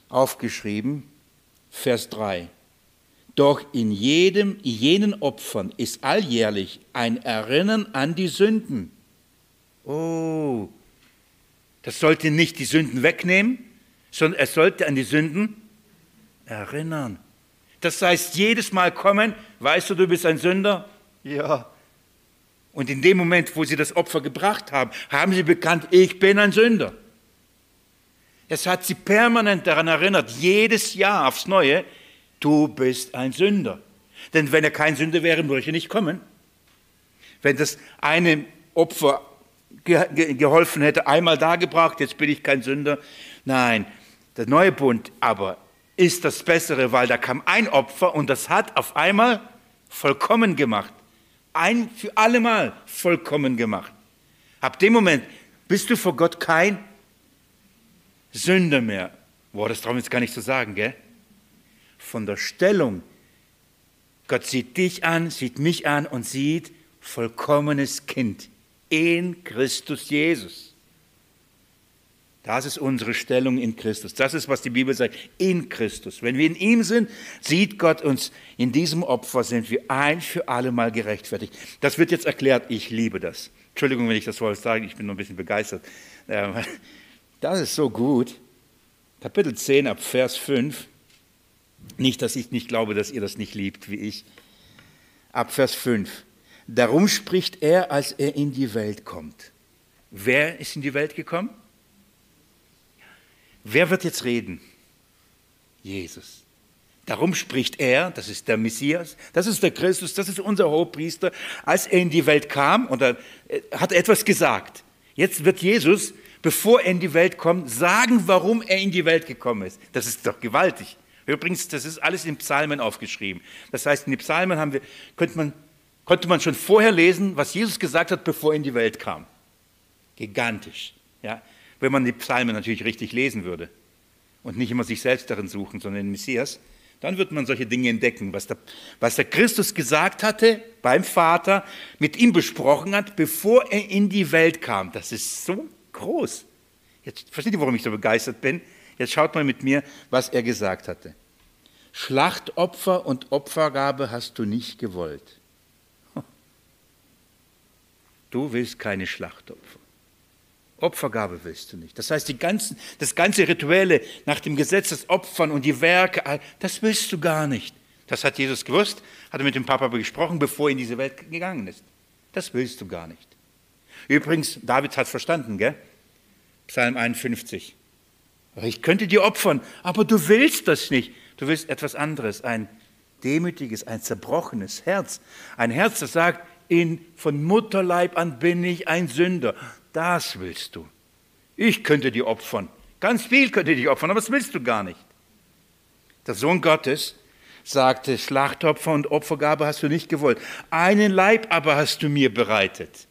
aufgeschrieben, Vers 3. Doch in jedem, jenen Opfern ist alljährlich ein Erinnern an die Sünden. Oh, das sollte nicht die Sünden wegnehmen, sondern es sollte an die Sünden erinnern. Das heißt, jedes Mal kommen, weißt du, du bist ein Sünder? Ja. Und in dem Moment, wo sie das Opfer gebracht haben, haben sie bekannt, ich bin ein Sünder. Es hat sie permanent daran erinnert, jedes Jahr aufs Neue, du bist ein Sünder. Denn wenn er kein Sünder wäre, würde er nicht kommen. Wenn das eine Opfer geholfen hätte, einmal dargebracht, jetzt bin ich kein Sünder. Nein, der neue Bund aber ist das Bessere, weil da kam ein Opfer und das hat auf einmal vollkommen gemacht. Ein für allemal vollkommen gemacht. Ab dem Moment bist du vor Gott kein Sünder mehr. Boah, das trauen wir jetzt gar nicht zu sagen, gell? Von der Stellung. Gott sieht dich an, sieht mich an und sieht vollkommenes Kind in Christus Jesus. Das ist unsere Stellung in Christus. Das ist, was die Bibel sagt, in Christus. Wenn wir in ihm sind, sieht Gott uns, in diesem Opfer sind wir ein für alle Mal gerechtfertigt. Das wird jetzt erklärt, ich liebe das. Entschuldigung, wenn ich das Wort sage, ich bin nur ein bisschen begeistert. Ähm, das ist so gut. Kapitel 10 ab Vers 5. Nicht, dass ich nicht glaube, dass ihr das nicht liebt wie ich. Ab Vers 5. Darum spricht er, als er in die Welt kommt. Wer ist in die Welt gekommen? Wer wird jetzt reden? Jesus. Darum spricht er, das ist der Messias, das ist der Christus, das ist unser Hohepriester. Als er in die Welt kam, und er hat etwas gesagt. Jetzt wird Jesus, bevor er in die Welt kommt, sagen, warum er in die Welt gekommen ist. Das ist doch gewaltig. Übrigens, das ist alles in Psalmen aufgeschrieben. Das heißt, in den Psalmen haben wir, könnte man, konnte man schon vorher lesen, was Jesus gesagt hat, bevor er in die Welt kam. Gigantisch. Ja? Wenn man die Psalmen natürlich richtig lesen würde und nicht immer sich selbst darin suchen, sondern den Messias, dann wird man solche Dinge entdecken, was der, was der Christus gesagt hatte beim Vater, mit ihm besprochen hat, bevor er in die Welt kam. Das ist so groß. Jetzt versteht ihr, warum ich so begeistert bin? Jetzt schaut mal mit mir, was er gesagt hatte. Schlachtopfer und Opfergabe hast du nicht gewollt. Du willst keine Schlachtopfer. Opfergabe willst du nicht. Das heißt, die ganzen, das ganze Rituelle nach dem Gesetz, das Opfern und die Werke, das willst du gar nicht. Das hat Jesus gewusst, hat er mit dem Papa gesprochen, bevor er in diese Welt gegangen ist. Das willst du gar nicht. Übrigens, David hat verstanden, gell? Psalm 51. Ich könnte dir opfern, aber du willst das nicht. Du willst etwas anderes, ein demütiges, ein zerbrochenes Herz. Ein Herz, das sagt, in, von Mutterleib an bin ich ein Sünder. Das willst du. Ich könnte dir opfern. Ganz viel könnte dir opfern, aber das willst du gar nicht. Der Sohn Gottes sagte, Schlachtopfer und Opfergabe hast du nicht gewollt. Einen Leib aber hast du mir bereitet.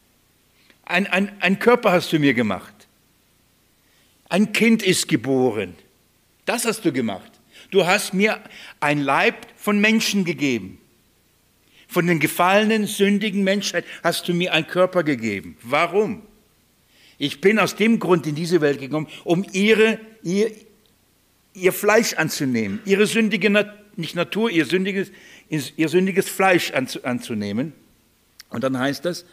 Ein, ein, ein Körper hast du mir gemacht. Ein Kind ist geboren. Das hast du gemacht. Du hast mir ein Leib von Menschen gegeben. Von den gefallenen, sündigen Menschheit hast du mir einen Körper gegeben. Warum? Ich bin aus dem Grund in diese Welt gekommen, um ihre, ihr, ihr Fleisch anzunehmen, ihre sündige, nicht Natur, ihr sündiges, ihr sündiges Fleisch anzunehmen. Und dann heißt das,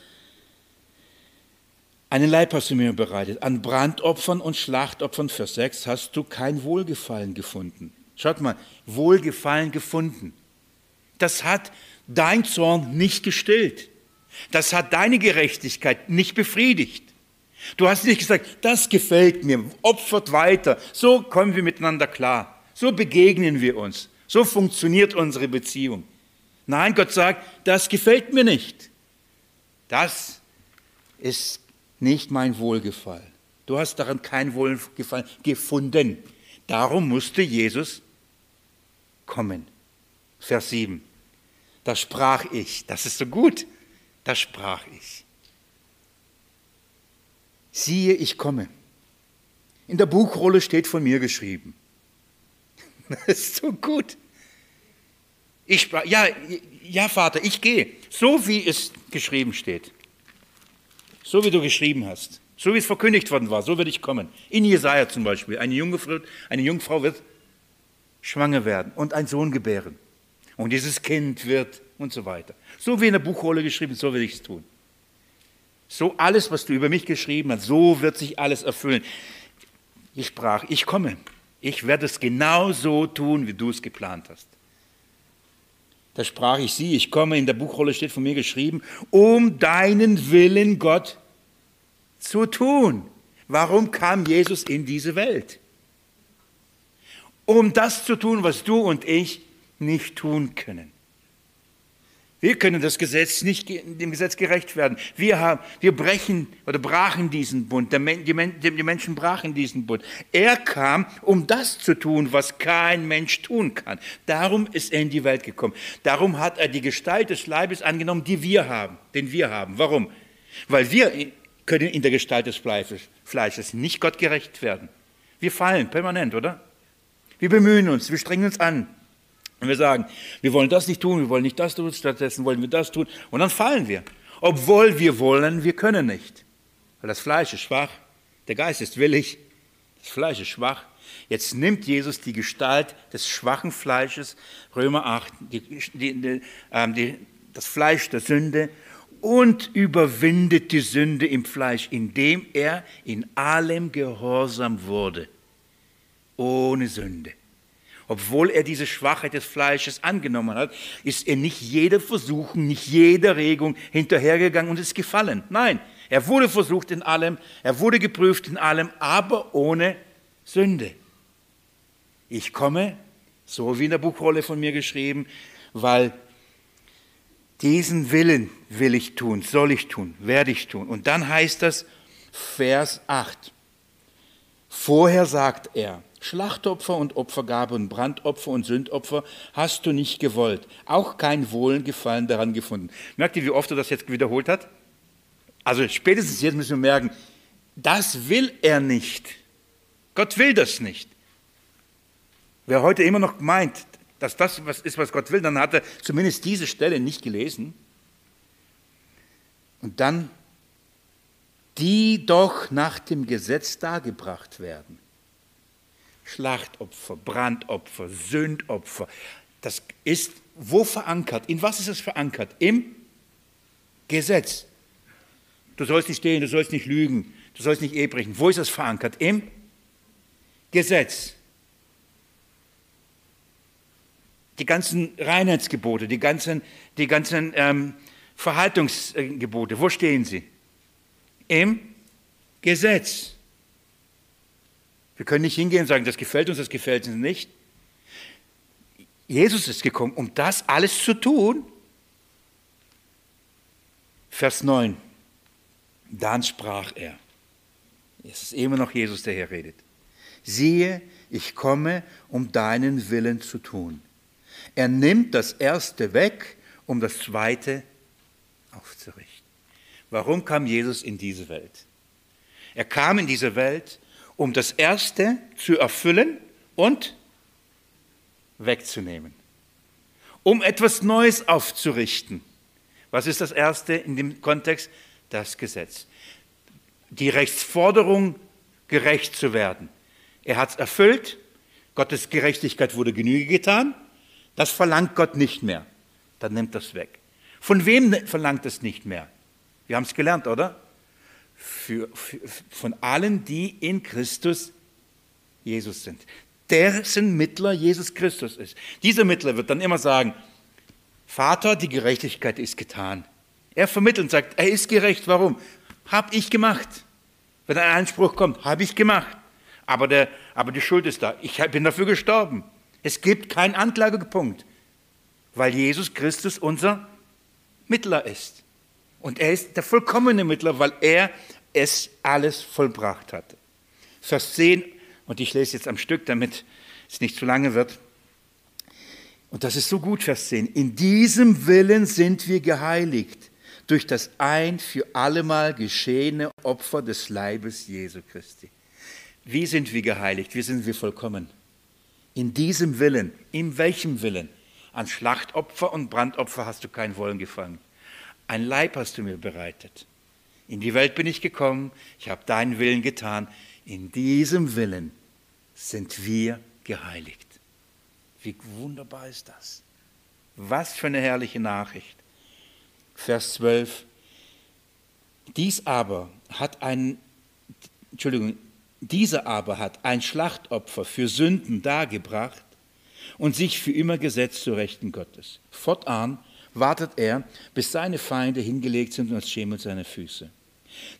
einen Leib hast du mir bereitet. An Brandopfern und Schlachtopfern für sechs hast du kein Wohlgefallen gefunden. Schaut mal, Wohlgefallen gefunden. Das hat dein Zorn nicht gestillt. Das hat deine Gerechtigkeit nicht befriedigt. Du hast nicht gesagt, das gefällt mir, opfert weiter. So kommen wir miteinander klar. So begegnen wir uns. So funktioniert unsere Beziehung. Nein, Gott sagt, das gefällt mir nicht. Das ist nicht mein Wohlgefallen. Du hast daran kein Wohlgefallen gefunden. Darum musste Jesus kommen. Vers 7. Da sprach ich, das ist so gut, da sprach ich siehe, ich komme. In der Buchrolle steht von mir geschrieben. Das ist so gut. Ich sprach, ja, ja, Vater, ich gehe. So wie es geschrieben steht. So wie du geschrieben hast. So wie es verkündigt worden war, so werde ich kommen. In Jesaja zum Beispiel. Eine, junge eine Jungfrau wird schwanger werden und einen Sohn gebären. Und dieses Kind wird und so weiter. So wie in der Buchrolle geschrieben, so will ich es tun. So alles, was du über mich geschrieben hast, so wird sich alles erfüllen. Ich sprach, ich komme. Ich werde es genau so tun, wie du es geplant hast. Da sprach ich, sie, ich komme, in der Buchrolle steht von mir geschrieben, um deinen Willen, Gott, zu tun. Warum kam Jesus in diese Welt? Um das zu tun, was du und ich nicht tun können. Wir können das Gesetz nicht dem Gesetz gerecht werden. Wir, haben, wir brechen oder brachen diesen Bund. Die Menschen brachen diesen Bund. Er kam, um das zu tun, was kein Mensch tun kann. Darum ist er in die Welt gekommen. Darum hat er die Gestalt des Leibes angenommen, die wir haben, den wir haben. Warum? Weil wir können in der Gestalt des Fleisches nicht Gott gerecht werden. Wir fallen permanent, oder? Wir bemühen uns, wir strengen uns an. Und wir sagen, wir wollen das nicht tun, wir wollen nicht das tun, stattdessen wollen wir das tun. Und dann fallen wir. Obwohl wir wollen, wir können nicht. Weil das Fleisch ist schwach, der Geist ist willig, Das Fleisch ist schwach. Jetzt nimmt Jesus die Gestalt des schwachen Fleisches, Römer 8, die, die, äh, die, das Fleisch der Sünde und überwindet die Sünde im Fleisch, indem er in allem gehorsam wurde, ohne Sünde. Obwohl er diese Schwachheit des Fleisches angenommen hat, ist er nicht jeder Versuchung, nicht jeder Regung hinterhergegangen und ist gefallen. Nein, er wurde versucht in allem, er wurde geprüft in allem, aber ohne Sünde. Ich komme, so wie in der Buchrolle von mir geschrieben, weil diesen Willen will ich tun, soll ich tun, werde ich tun. Und dann heißt das Vers 8. Vorher sagt er, Schlachtopfer und Opfergabe und Brandopfer und Sündopfer hast du nicht gewollt, auch kein Wohlgefallen daran gefunden. Merkt ihr, wie oft er das jetzt wiederholt hat? Also spätestens jetzt müssen wir merken, das will er nicht. Gott will das nicht. Wer heute immer noch meint, dass das was ist, was Gott will, dann hat er zumindest diese Stelle nicht gelesen. Und dann, die doch nach dem Gesetz dargebracht werden. Schlachtopfer, Brandopfer, Sündopfer. Das ist wo verankert? In was ist es verankert? Im Gesetz. Du sollst nicht stehen, du sollst nicht lügen, du sollst nicht Ehe. Wo ist das verankert? Im Gesetz. Die ganzen Reinheitsgebote, die ganzen, die ganzen ähm, Verhaltungsgebote, wo stehen sie? Im Gesetz. Wir können nicht hingehen und sagen, das gefällt uns, das gefällt uns nicht. Jesus ist gekommen, um das alles zu tun. Vers 9. Dann sprach er, es ist immer noch Jesus, der hier redet, siehe, ich komme, um deinen Willen zu tun. Er nimmt das Erste weg, um das Zweite aufzurichten. Warum kam Jesus in diese Welt? Er kam in diese Welt, um das Erste zu erfüllen und wegzunehmen. Um etwas Neues aufzurichten. Was ist das Erste in dem Kontext? das Gesetz. Die Rechtsforderung, gerecht zu werden. Er hat es erfüllt, Gottes Gerechtigkeit wurde Genüge getan, das verlangt Gott nicht mehr. Dann nimmt das weg. Von wem verlangt es nicht mehr? Wir haben es gelernt, oder? Für, für, von allen, die in Christus Jesus sind. Dessen Mittler Jesus Christus ist. Dieser Mittler wird dann immer sagen, Vater, die Gerechtigkeit ist getan. Er vermittelt und sagt, er ist gerecht. Warum? Hab ich gemacht. Wenn ein Einspruch kommt, habe ich gemacht. Aber, der, aber die Schuld ist da. Ich bin dafür gestorben. Es gibt keinen Anklagepunkt, weil Jesus Christus unser Mittler ist. Und er ist der vollkommene Mittler, weil er es alles vollbracht hat. Vers 10, und ich lese jetzt am Stück, damit es nicht zu lange wird. Und das ist so gut, Vers 10. In diesem Willen sind wir geheiligt durch das ein für allemal geschehene Opfer des Leibes Jesu Christi. Wie sind wir geheiligt? Wie sind wir vollkommen? In diesem Willen. In welchem Willen? An Schlachtopfer und Brandopfer hast du kein Wollen gefangen. Ein Leib hast du mir bereitet. In die Welt bin ich gekommen, ich habe deinen Willen getan. In diesem Willen sind wir geheiligt. Wie wunderbar ist das? Was für eine herrliche Nachricht. Vers 12. Dies aber hat ein, Entschuldigung, dieser aber hat ein Schlachtopfer für Sünden dargebracht und sich für immer gesetzt zu Rechten Gottes. Fortan wartet er, bis seine Feinde hingelegt sind und als Schemel seine Füße.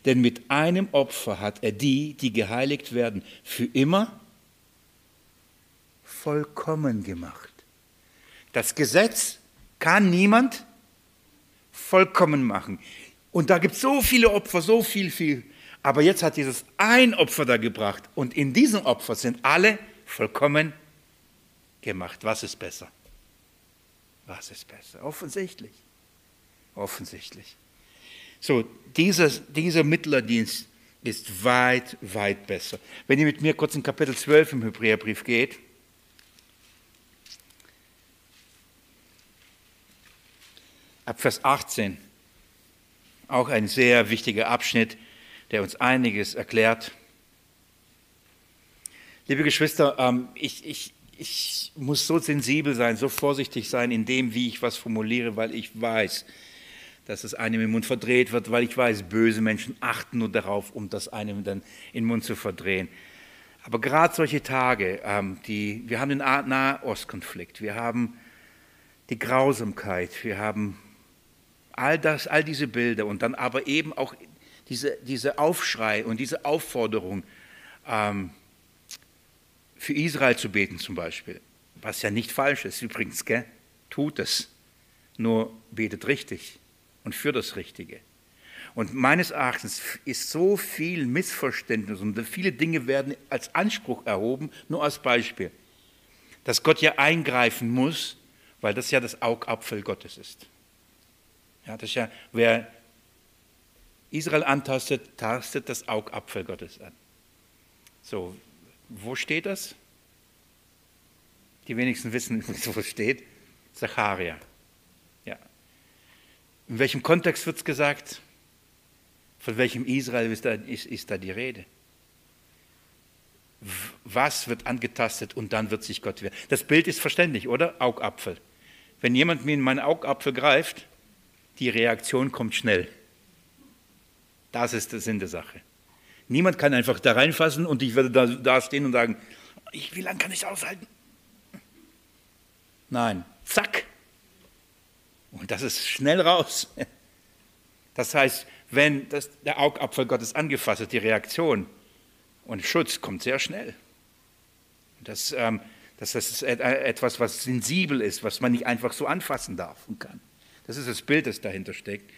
Denn mit einem Opfer hat er die, die geheiligt werden, für immer vollkommen gemacht. Das Gesetz kann niemand vollkommen machen. Und da gibt es so viele Opfer, so viel, viel. Aber jetzt hat Jesus ein Opfer da gebracht. Und in diesem Opfer sind alle vollkommen gemacht. Was ist besser? Was ist besser? Offensichtlich. Offensichtlich. So, dieser, dieser Mittlerdienst ist weit, weit besser. Wenn ihr mit mir kurz in Kapitel 12 im Hebräerbrief geht, ab Vers 18. Auch ein sehr wichtiger Abschnitt, der uns einiges erklärt. Liebe Geschwister, ähm, ich, ich, ich muss so sensibel sein, so vorsichtig sein in dem, wie ich was formuliere, weil ich weiß, dass es einem im Mund verdreht wird, weil ich weiß, böse Menschen achten nur darauf, um das einem dann in den Mund zu verdrehen. Aber gerade solche Tage, ähm, die, wir haben den Nahostkonflikt, wir haben die Grausamkeit, wir haben all das, all diese Bilder und dann aber eben auch diese, diese Aufschrei und diese Aufforderung, ähm, für Israel zu beten zum Beispiel, was ja nicht falsch ist übrigens, gell? tut es, nur betet richtig und für das Richtige. Und meines Erachtens ist so viel Missverständnis und viele Dinge werden als Anspruch erhoben, nur als Beispiel, dass Gott ja eingreifen muss, weil das ja das Augapfel Gottes ist. Ja, das ist ja, wer Israel antastet, tastet das Augapfel Gottes an. So, wo steht das? Die wenigsten wissen, wo es steht. Zacharia. Ja. In welchem Kontext wird es gesagt? Von welchem Israel ist da, ist, ist da die Rede? Was wird angetastet und dann wird sich Gott wehren? Das Bild ist verständlich, oder? Augapfel. Wenn jemand mir in meinen Augapfel greift, die Reaktion kommt schnell. Das ist der Sinn der Sache. Niemand kann einfach da reinfassen und ich werde da, da stehen und sagen, ich, wie lange kann ich aushalten? Nein, zack. Und das ist schnell raus. Das heißt, wenn das, der Augapfel Gottes angefasst ist, die Reaktion und Schutz kommt sehr schnell. Das, ähm, das, das ist etwas, was sensibel ist, was man nicht einfach so anfassen darf und kann. Das ist das Bild, das dahinter steckt.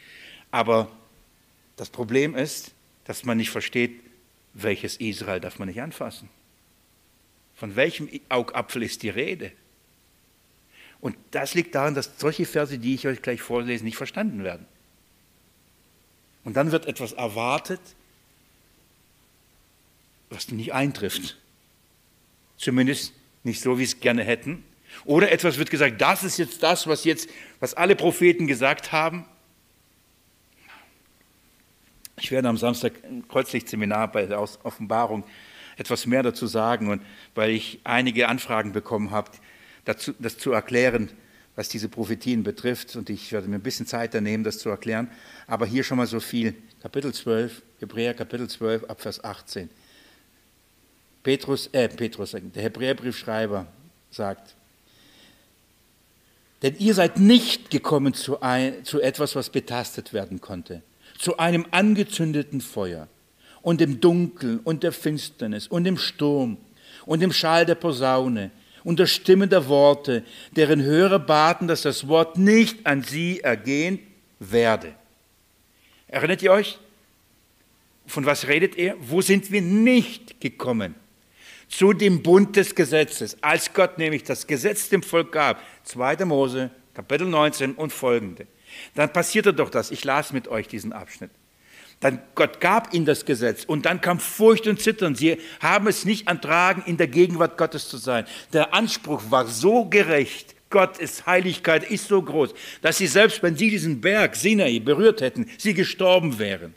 Aber das Problem ist, dass man nicht versteht, welches Israel darf man nicht anfassen. Von welchem Augapfel ist die Rede? Und das liegt daran, dass solche Verse, die ich euch gleich vorlese, nicht verstanden werden. Und dann wird etwas erwartet, was nicht eintrifft. Zumindest nicht so, wie es gerne hätten. Oder etwas wird gesagt, das ist jetzt das, was jetzt, was alle Propheten gesagt haben. Ich werde am Samstag ein Kreuzlichtseminar bei der Offenbarung etwas mehr dazu sagen und weil ich einige Anfragen bekommen habe, dazu, das zu erklären, was diese Prophetien betrifft. Und ich werde mir ein bisschen Zeit nehmen, das zu erklären. Aber hier schon mal so viel. Kapitel 12, Hebräer Kapitel 12, Abvers 18. Petrus, äh, Petrus, der Hebräerbriefschreiber sagt, denn ihr seid nicht gekommen zu, ein, zu etwas, was betastet werden konnte, zu einem angezündeten Feuer und dem Dunkeln und der Finsternis und dem Sturm und dem Schall der Posaune und der Stimme der Worte, deren Hörer baten, dass das Wort nicht an sie ergehen werde. Erinnert ihr euch? Von was redet er? Wo sind wir nicht gekommen? Zu dem Bund des Gesetzes, als Gott nämlich das Gesetz dem Volk gab. 2. Mose, Kapitel 19 und folgende. Dann passierte doch das. Ich las mit euch diesen Abschnitt. Dann Gott gab ihnen das Gesetz und dann kam Furcht und Zittern. Sie haben es nicht ertragen, in der Gegenwart Gottes zu sein. Der Anspruch war so gerecht. Gott ist Heiligkeit, ist so groß, dass sie selbst, wenn sie diesen Berg Sinai berührt hätten, sie gestorben wären.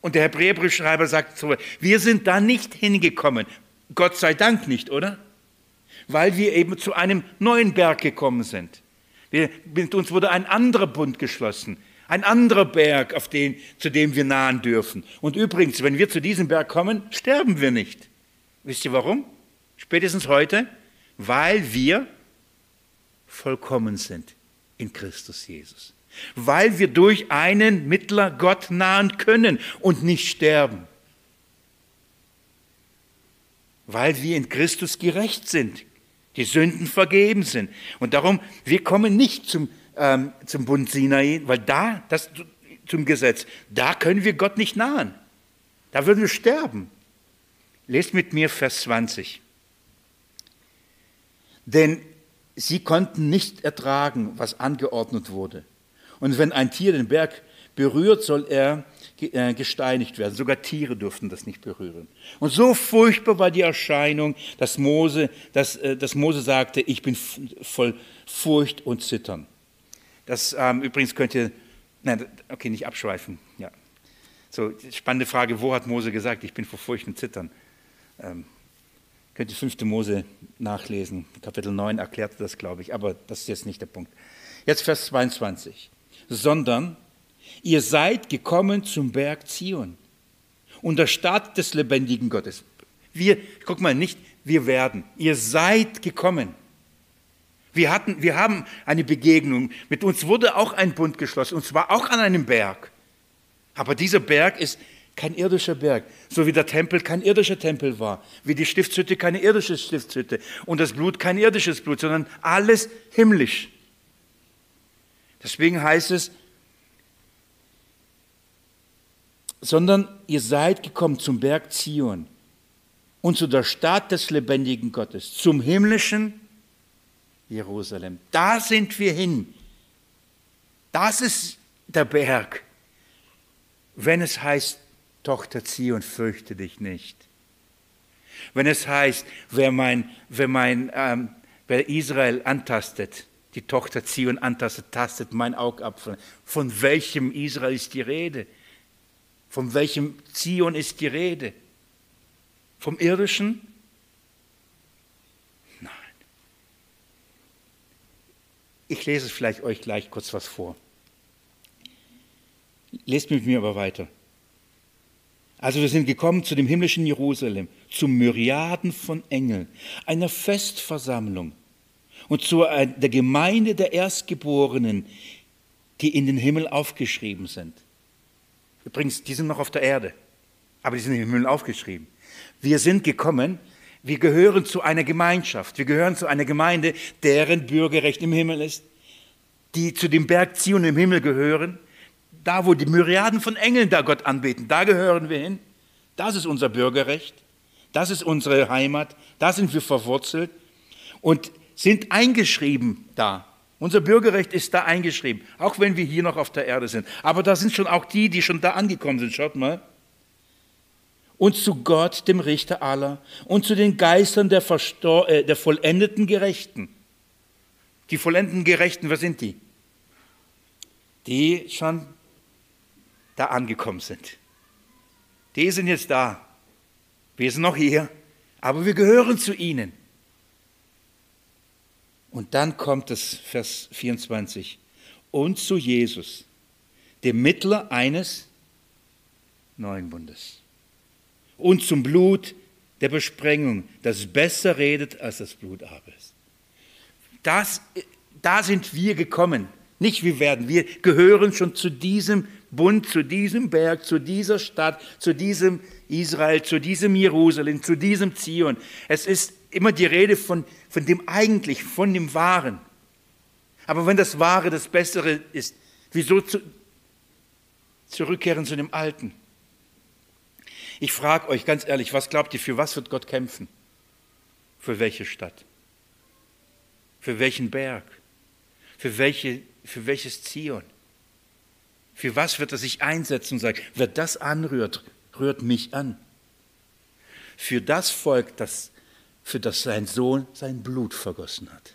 Und der Hebräerbriefschreiber sagt so, wir sind da nicht hingekommen. Gott sei Dank nicht, oder? Weil wir eben zu einem neuen Berg gekommen sind. Mit uns wurde ein anderer Bund geschlossen. Ein anderer Berg, auf den, zu dem wir nahen dürfen. Und übrigens, wenn wir zu diesem Berg kommen, sterben wir nicht. Wisst ihr warum? Spätestens heute, weil wir vollkommen sind in Christus Jesus. Weil wir durch einen Mittler Gott nahen können und nicht sterben. Weil wir in Christus gerecht sind, die Sünden vergeben sind. Und darum, wir kommen nicht zum ähm, zum Bund Sinai, weil da, das, zum Gesetz, da können wir Gott nicht nahen. Da würden wir sterben. Lest mit mir Vers 20. Denn sie konnten nicht ertragen, was angeordnet wurde. Und wenn ein Tier den Berg berührt, soll er gesteinigt werden. Sogar Tiere durften das nicht berühren. Und so furchtbar war die Erscheinung, dass Mose, dass, äh, dass Mose sagte, ich bin voll Furcht und Zittern. Das ähm, übrigens könnte, nein, okay, nicht abschweifen. Ja. So, spannende Frage, wo hat Mose gesagt, ich bin vor Furcht und Zittern? Ähm, Könnt ihr 5. Mose nachlesen. Kapitel 9 erklärt das, glaube ich, aber das ist jetzt nicht der Punkt. Jetzt Vers 22. Sondern ihr seid gekommen zum Berg Zion und der Stadt des lebendigen Gottes. Wir, guck mal, nicht wir werden. Ihr seid gekommen. Wir, hatten, wir haben eine Begegnung. Mit uns wurde auch ein Bund geschlossen, und zwar auch an einem Berg. Aber dieser Berg ist kein irdischer Berg, so wie der Tempel kein irdischer Tempel war, wie die Stiftshütte keine irdische Stiftshütte und das Blut kein irdisches Blut, sondern alles himmlisch. Deswegen heißt es, sondern ihr seid gekommen zum Berg Zion und zu der Stadt des lebendigen Gottes, zum himmlischen Jerusalem. Da sind wir hin. Das ist der Berg. Wenn es heißt, Tochter, und fürchte dich nicht. Wenn es heißt, wer, mein, wer, mein, ähm, wer Israel antastet, die Tochter Zion antastet, tastet mein Augapfel. Von welchem Israel ist die Rede? Von welchem Zion ist die Rede? Vom irdischen? Nein. Ich lese vielleicht euch gleich kurz was vor. Lest mit mir aber weiter. Also wir sind gekommen zu dem himmlischen Jerusalem, zu Myriaden von Engeln, einer Festversammlung und zu der Gemeinde der Erstgeborenen, die in den Himmel aufgeschrieben sind. Übrigens, die sind noch auf der Erde, aber die sind im Himmel aufgeschrieben. Wir sind gekommen, wir gehören zu einer Gemeinschaft, wir gehören zu einer Gemeinde, deren Bürgerrecht im Himmel ist, die zu dem Berg Zion im Himmel gehören da, wo die Myriaden von Engeln da Gott anbeten, da gehören wir hin. Das ist unser Bürgerrecht. Das ist unsere Heimat. Da sind wir verwurzelt und sind eingeschrieben da. Unser Bürgerrecht ist da eingeschrieben, auch wenn wir hier noch auf der Erde sind. Aber da sind schon auch die, die schon da angekommen sind. Schaut mal. Und zu Gott, dem Richter aller, und zu den Geistern der, Verstor äh, der vollendeten Gerechten. Die vollendeten Gerechten, wer sind die? Die schon da angekommen sind. Die sind jetzt da. Wir sind noch hier, aber wir gehören zu ihnen. Und dann kommt es, Vers 24, und zu Jesus, dem Mittler eines neuen Bundes. Und zum Blut der Besprengung, das besser redet als das Blut Abels. Das, da sind wir gekommen. Nicht wir werden, wir gehören schon zu diesem Bund, zu diesem Berg, zu dieser Stadt, zu diesem Israel, zu diesem Jerusalem, zu diesem Zion. Es ist immer die Rede von, von dem eigentlich, von dem Wahren. Aber wenn das Wahre das Bessere ist, wieso zu, zurückkehren zu dem Alten? Ich frage euch ganz ehrlich, was glaubt ihr, für was wird Gott kämpfen? Für welche Stadt? Für welchen Berg? Für welche für welches Zion? Für was wird er sich einsetzen und sagen, wer das anrührt, rührt mich an? Für das Volk, das, für das sein Sohn sein Blut vergossen hat.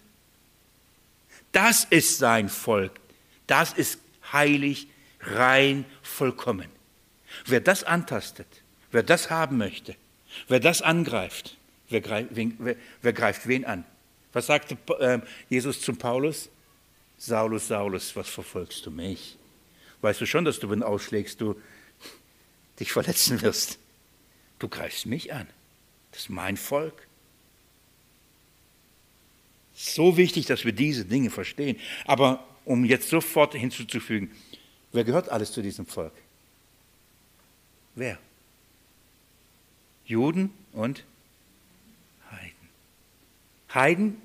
Das ist sein Volk. Das ist heilig, rein, vollkommen. Wer das antastet, wer das haben möchte, wer das angreift, wer greift wen, wer, wer greift wen an? Was sagte äh, Jesus zum Paulus? Saulus, Saulus, was verfolgst du mich? Weißt du schon, dass du, wenn du ausschlägst, du dich verletzen wirst? Du greifst mich an. Das ist mein Volk. So wichtig, dass wir diese Dinge verstehen. Aber um jetzt sofort hinzuzufügen, wer gehört alles zu diesem Volk? Wer? Juden und Heiden. Heiden?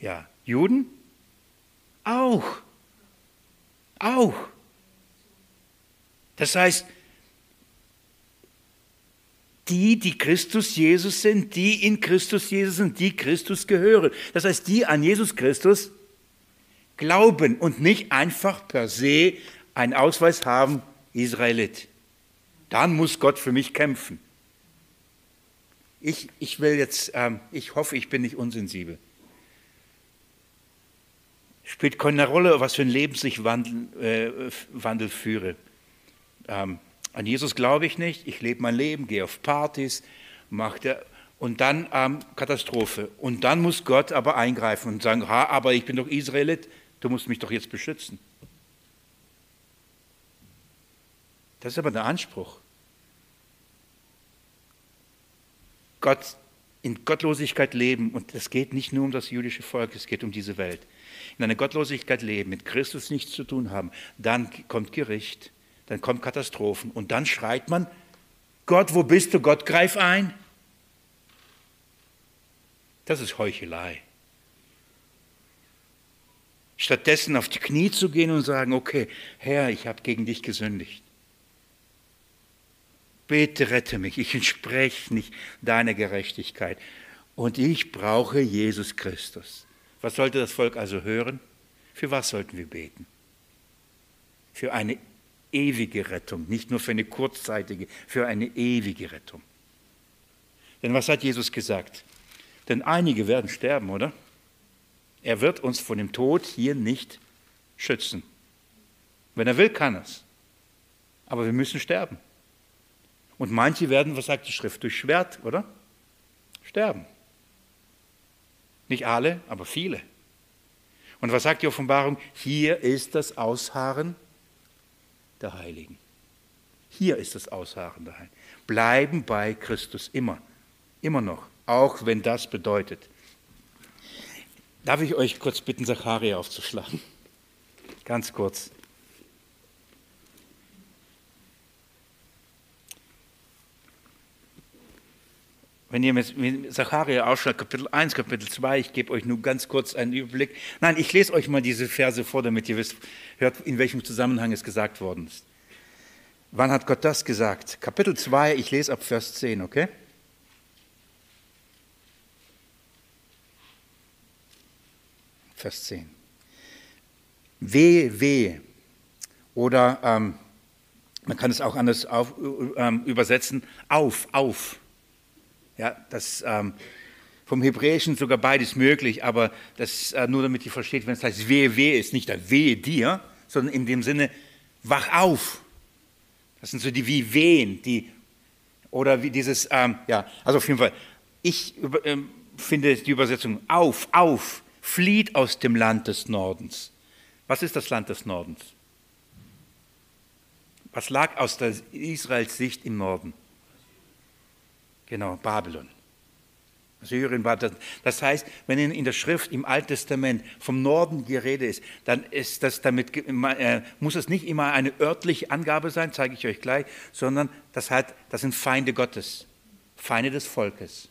Ja. Juden? Auch. Auch. Das heißt, die, die Christus Jesus sind, die in Christus Jesus sind, die Christus gehören. Das heißt, die an Jesus Christus glauben und nicht einfach per se einen Ausweis haben, Israelit. Dann muss Gott für mich kämpfen. Ich, ich will jetzt, ähm, ich hoffe, ich bin nicht unsensibel. Spielt keine Rolle, was für ein Leben ich Wandel, äh, Wandel führe. Ähm, an Jesus glaube ich nicht. Ich lebe mein Leben, gehe auf Partys, mache Und dann ähm, Katastrophe. Und dann muss Gott aber eingreifen und sagen, ha, aber ich bin doch Israelit, du musst mich doch jetzt beschützen. Das ist aber der Anspruch. Gott in Gottlosigkeit leben, und es geht nicht nur um das jüdische Volk, es geht um diese Welt. In einer Gottlosigkeit leben, mit Christus nichts zu tun haben, dann kommt Gericht, dann kommt Katastrophen und dann schreit man, Gott, wo bist du? Gott, greif ein. Das ist Heuchelei. Stattdessen auf die Knie zu gehen und sagen, okay, Herr, ich habe gegen dich gesündigt. Bitte rette mich, ich entspreche nicht deiner Gerechtigkeit. Und ich brauche Jesus Christus. Was sollte das Volk also hören? Für was sollten wir beten? Für eine ewige Rettung, nicht nur für eine kurzzeitige, für eine ewige Rettung. Denn was hat Jesus gesagt? Denn einige werden sterben, oder? Er wird uns von dem Tod hier nicht schützen. Wenn er will, kann er es. Aber wir müssen sterben. Und manche werden, was sagt die Schrift, durch Schwert, oder? Sterben. Nicht alle, aber viele. Und was sagt die Offenbarung? Hier ist das Ausharren der Heiligen. Hier ist das Ausharren der Heiligen. Bleiben bei Christus immer, immer noch, auch wenn das bedeutet. Darf ich euch kurz bitten, Zacharia aufzuschlagen? Ganz kurz. Wenn ihr mit Zacharia aufschlagt, Kapitel 1, Kapitel 2, ich gebe euch nur ganz kurz einen Überblick. Nein, ich lese euch mal diese Verse vor, damit ihr wisst, hört, in welchem Zusammenhang es gesagt worden ist. Wann hat Gott das gesagt? Kapitel 2, ich lese ab Vers 10, okay? Vers 10. Wehe, wehe. Oder ähm, man kann es auch anders auf, ähm, übersetzen, auf, auf. Ja, das ähm, vom Hebräischen sogar beides möglich, aber das äh, nur damit ihr versteht, wenn es heißt wehe, wehe, ist nicht der wehe dir, sondern in dem Sinne wach auf. Das sind so die wie wehen, die oder wie dieses, ähm, ja, also auf jeden Fall. Ich über, ähm, finde die Übersetzung auf, auf, flieht aus dem Land des Nordens. Was ist das Land des Nordens? Was lag aus der Israels Sicht im Norden? Genau, Babylon. Syrien war das. Das heißt, wenn in der Schrift im Alten Testament vom Norden die Rede ist, dann ist das damit, äh, muss es nicht immer eine örtliche Angabe sein, zeige ich euch gleich, sondern das, hat, das sind Feinde Gottes, Feinde des Volkes.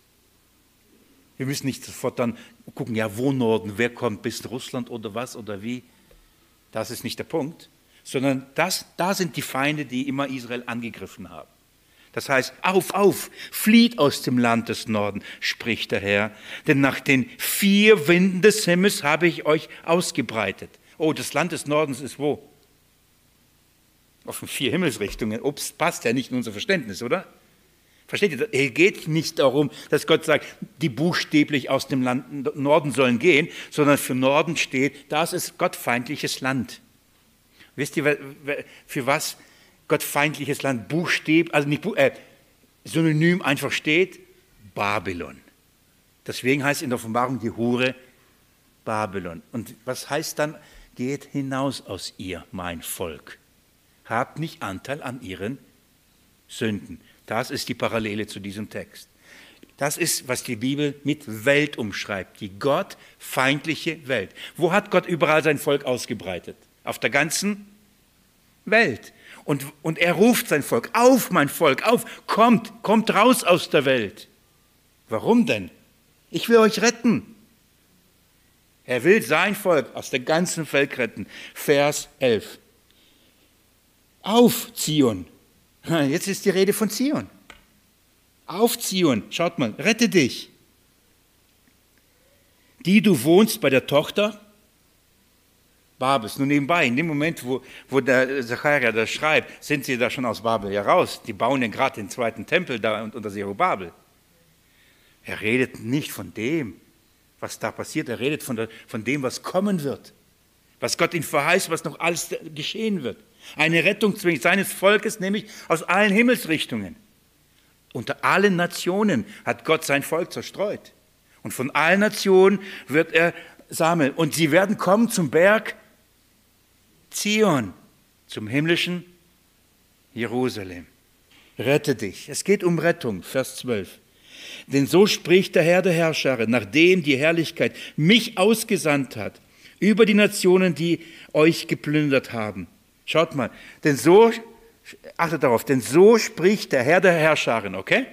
Wir müssen nicht sofort dann gucken, ja, wo Norden, wer kommt, bis Russland oder was oder wie. Das ist nicht der Punkt, sondern das, da sind die Feinde, die immer Israel angegriffen haben. Das heißt, auf, auf, flieht aus dem Land des Norden, spricht der Herr, denn nach den vier Winden des Himmels habe ich euch ausgebreitet. Oh, das Land des Nordens ist wo? Auf den vier Himmelsrichtungen. Ups, passt ja nicht in unser Verständnis, oder? Versteht ihr? Es geht nicht darum, dass Gott sagt, die buchstäblich aus dem Land Norden sollen gehen, sondern für Norden steht, das ist gottfeindliches Land. Wisst ihr, für was gottfeindliches Land Buchstäb, also nicht äh, synonym einfach steht, Babylon. Deswegen heißt in der Offenbarung die Hure Babylon. Und was heißt dann, geht hinaus aus ihr, mein Volk. Habt nicht Anteil an ihren Sünden. Das ist die Parallele zu diesem Text. Das ist, was die Bibel mit Welt umschreibt, die gottfeindliche Welt. Wo hat Gott überall sein Volk ausgebreitet? Auf der ganzen Welt. Und, und er ruft sein Volk, auf mein Volk, auf, kommt, kommt raus aus der Welt. Warum denn? Ich will euch retten. Er will sein Volk aus der ganzen Welt retten. Vers 11. Auf Zion. Jetzt ist die Rede von Zion. Auf Zion, schaut mal, rette dich. Die du wohnst bei der Tochter Babels. Nur nebenbei, in dem Moment, wo, wo der Zacharia das schreibt, sind sie da schon aus Babel heraus. Die bauen ja gerade den zweiten Tempel da unter Zerubabel. Er redet nicht von dem, was da passiert. Er redet von, der, von dem, was kommen wird. Was Gott ihm verheißt, was noch alles geschehen wird. Eine Rettung seines Volkes, nämlich aus allen Himmelsrichtungen. unter allen Nationen hat Gott sein Volk zerstreut. Und von allen Nationen wird er sammeln. Und sie werden kommen zum Berg Zion, zum himmlischen Jerusalem. Rette dich. Es geht um Rettung, Vers 12. Denn so spricht der Herr der Herrscher, nachdem die Herrlichkeit mich ausgesandt hat, über die Nationen, die euch geplündert haben. Schaut mal, denn so, achtet darauf, denn so spricht der Herr der Herrscherin, okay?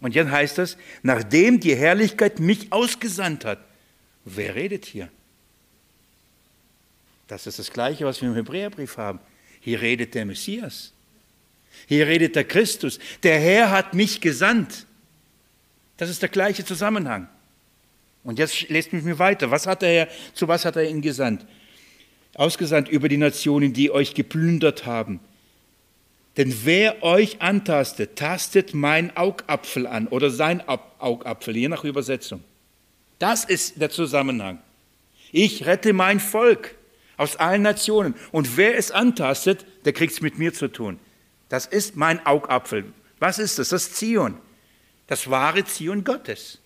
Und jetzt heißt es, nachdem die Herrlichkeit mich ausgesandt hat. Wer redet hier? Das ist das Gleiche, was wir im Hebräerbrief haben. Hier redet der Messias. Hier redet der Christus. Der Herr hat mich gesandt. Das ist der gleiche Zusammenhang. Und jetzt lest mich mir weiter. Was hat der Herr, zu was hat er ihn gesandt? Ausgesandt über die Nationen, die euch geplündert haben. Denn wer euch antastet, tastet mein Augapfel an oder sein Augapfel, je nach Übersetzung. Das ist der Zusammenhang. Ich rette mein Volk aus allen Nationen. Und wer es antastet, der kriegt es mit mir zu tun. Das ist mein Augapfel. Was ist das? Das Zion. Das wahre Zion Gottes.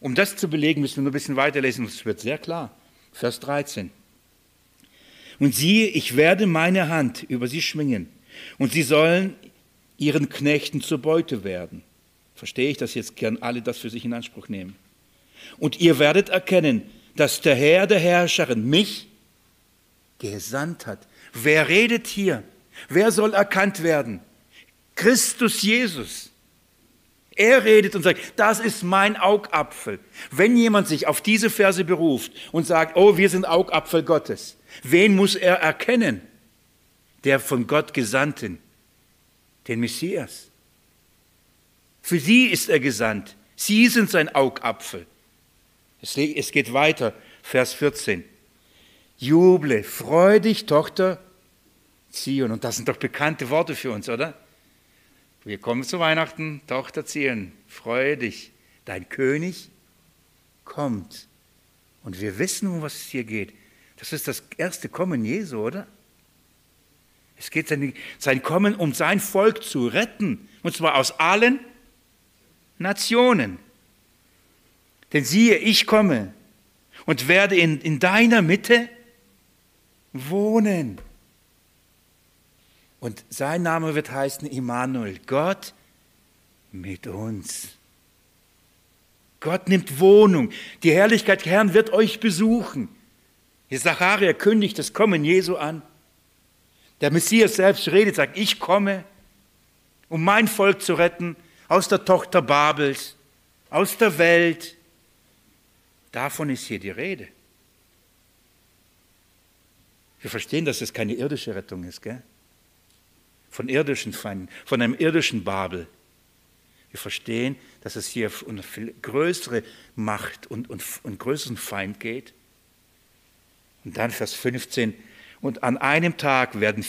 Um das zu belegen, müssen wir nur ein bisschen weiterlesen, es wird sehr klar. Vers 13. Und siehe, ich werde meine Hand über sie schwingen, und sie sollen ihren Knechten zur Beute werden. Verstehe ich das jetzt gern, alle das für sich in Anspruch nehmen. Und ihr werdet erkennen, dass der Herr der Herrscherin mich gesandt hat. Wer redet hier? Wer soll erkannt werden? Christus Jesus. Er redet und sagt, das ist mein Augapfel. Wenn jemand sich auf diese Verse beruft und sagt, oh, wir sind Augapfel Gottes, wen muss er erkennen? Der von Gott Gesandten, den Messias. Für sie ist er gesandt. Sie sind sein Augapfel. Es geht weiter, Vers 14. Juble, freu dich, Tochter Zion. Und das sind doch bekannte Worte für uns, oder? Wir kommen zu Weihnachten, Tochter Zion, freue dich, dein König kommt. Und wir wissen, um was es hier geht. Das ist das erste Kommen Jesu, oder? Es geht sein, sein Kommen, um sein Volk zu retten. Und zwar aus allen Nationen. Denn siehe, ich komme und werde in, in deiner Mitte wohnen. Und sein Name wird heißen Immanuel, Gott mit uns. Gott nimmt Wohnung. Die Herrlichkeit Herrn wird euch besuchen. Hier Zacharia kündigt das Kommen Jesu an. Der Messias selbst redet, sagt, ich komme, um mein Volk zu retten aus der Tochter Babels, aus der Welt. Davon ist hier die Rede. Wir verstehen, dass es keine irdische Rettung ist, gell? von irdischen Feinden, von einem irdischen Babel. Wir verstehen, dass es hier um eine viel größere Macht und, und, und größeren Feind geht. Und dann Vers 15, und an einem Tag werden,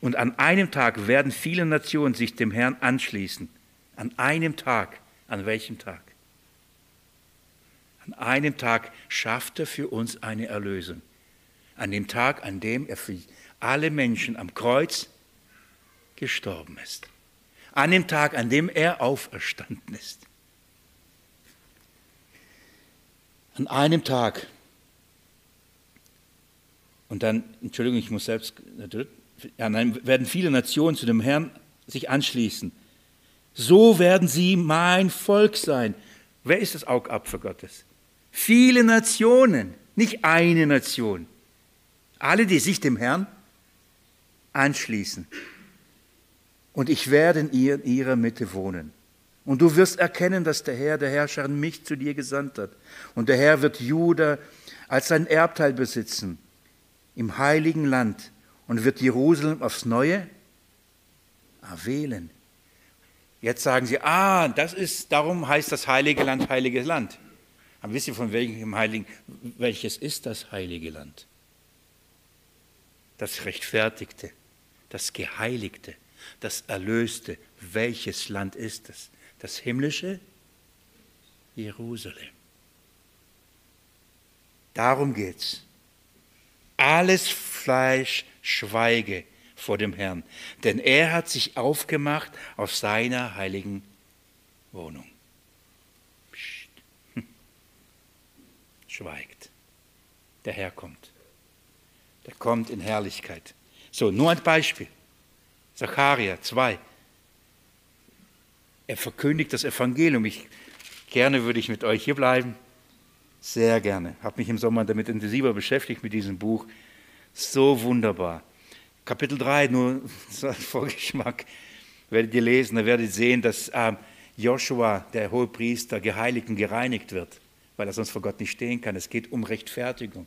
und an einem Tag werden viele Nationen sich dem Herrn anschließen. An einem Tag. An welchem Tag? An einem Tag schafft er für uns eine Erlösung. An dem Tag, an dem er für alle Menschen am Kreuz gestorben ist. An dem Tag, an dem er auferstanden ist. An einem Tag. Und dann, Entschuldigung, ich muss selbst, ja, nein, werden viele Nationen zu dem Herrn sich anschließen. So werden sie mein Volk sein. Wer ist das Augapfel Gottes? Viele Nationen, nicht eine Nation. Alle, die sich dem Herrn anschließen und ich werde in, ihr, in ihrer Mitte wohnen. Und du wirst erkennen, dass der Herr, der Herrscher, mich zu dir gesandt hat. Und der Herr wird Juda als sein Erbteil besitzen im heiligen Land und wird Jerusalem aufs Neue erwählen. Jetzt sagen sie, ah, das ist, darum heißt das heilige Land heiliges Land. Aber wisst ihr von welchem heiligen, welches ist das heilige Land? Das Rechtfertigte, das Geheiligte, das Erlöste. Welches Land ist es? Das himmlische Jerusalem. Darum geht's. Alles Fleisch schweige vor dem Herrn, denn er hat sich aufgemacht auf seiner heiligen Wohnung. Schweigt. Der Herr kommt. Der kommt in Herrlichkeit. So, nur ein Beispiel. Zacharia 2. Er verkündigt das Evangelium. Ich, gerne würde ich mit euch hier bleiben. Sehr gerne. Habe mich im Sommer damit intensiver beschäftigt mit diesem Buch. So wunderbar. Kapitel 3, nur ein Vorgeschmack, werdet ihr lesen, da werdet ihr sehen, dass äh, Joshua, der hohe Priester, geheiligt und gereinigt wird, weil er sonst vor Gott nicht stehen kann. Es geht um Rechtfertigung.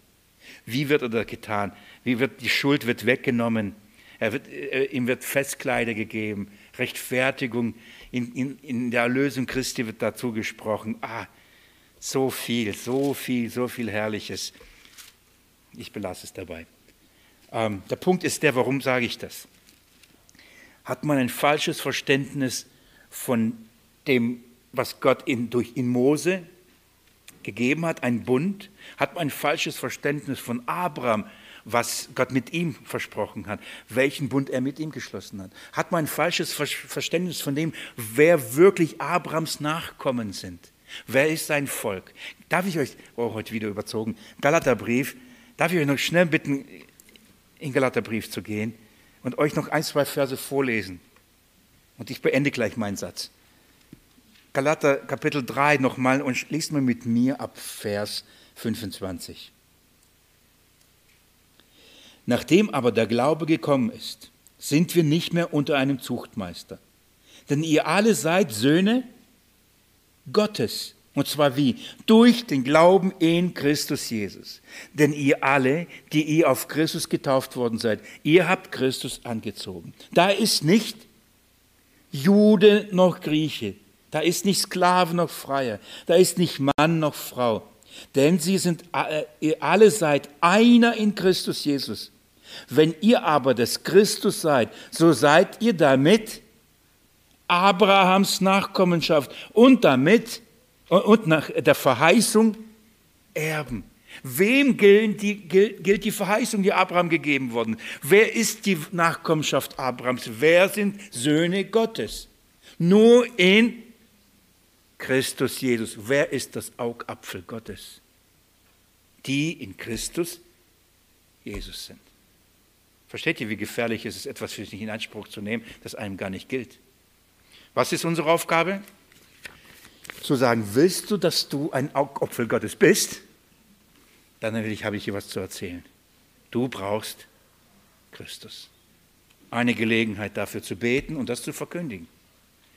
Wie wird er das getan? Wie wird die Schuld wird weggenommen? Wird, äh, ihm wird Festkleider gegeben. Rechtfertigung in, in, in der Erlösung Christi wird dazu gesprochen. Ah, so viel, so viel, so viel Herrliches. Ich belasse es dabei. Ähm, der Punkt ist der, warum sage ich das? Hat man ein falsches Verständnis von dem, was Gott in, durch in Mose gegeben hat, ein Bund? Hat man ein falsches Verständnis von Abraham, was Gott mit ihm versprochen hat, welchen Bund er mit ihm geschlossen hat? Hat man ein falsches Verständnis von dem, wer wirklich Abrahams Nachkommen sind? Wer ist sein Volk? Darf ich euch, oh, heute wieder überzogen, Galaterbrief, darf ich euch noch schnell bitten, in Galaterbrief zu gehen und euch noch ein, zwei Verse vorlesen? Und ich beende gleich meinen Satz. Galater Kapitel 3 nochmal und liest mal mit mir ab Vers 25. Nachdem aber der Glaube gekommen ist, sind wir nicht mehr unter einem Zuchtmeister. Denn ihr alle seid Söhne Gottes. Und zwar wie? Durch den Glauben in Christus Jesus. Denn ihr alle, die ihr auf Christus getauft worden seid, ihr habt Christus angezogen. Da ist nicht Jude noch Grieche. Da ist nicht Sklave noch Freier. Da ist nicht Mann noch Frau. Denn sie sind, äh, ihr alle seid einer in Christus Jesus. Wenn ihr aber des Christus seid, so seid ihr damit Abrahams Nachkommenschaft und damit und nach der Verheißung Erben. Wem gilt die, gilt die Verheißung, die Abraham gegeben worden? Wer ist die Nachkommenschaft Abrahams? Wer sind Söhne Gottes? Nur in Christus Jesus. Wer ist das Augapfel Gottes? Die in Christus Jesus sind. Versteht ihr, wie gefährlich es ist, etwas für sich in Anspruch zu nehmen, das einem gar nicht gilt? Was ist unsere Aufgabe? Zu sagen, willst du, dass du ein Augapfel Gottes bist? Dann habe ich dir was zu erzählen. Du brauchst Christus. Eine Gelegenheit dafür zu beten und das zu verkündigen.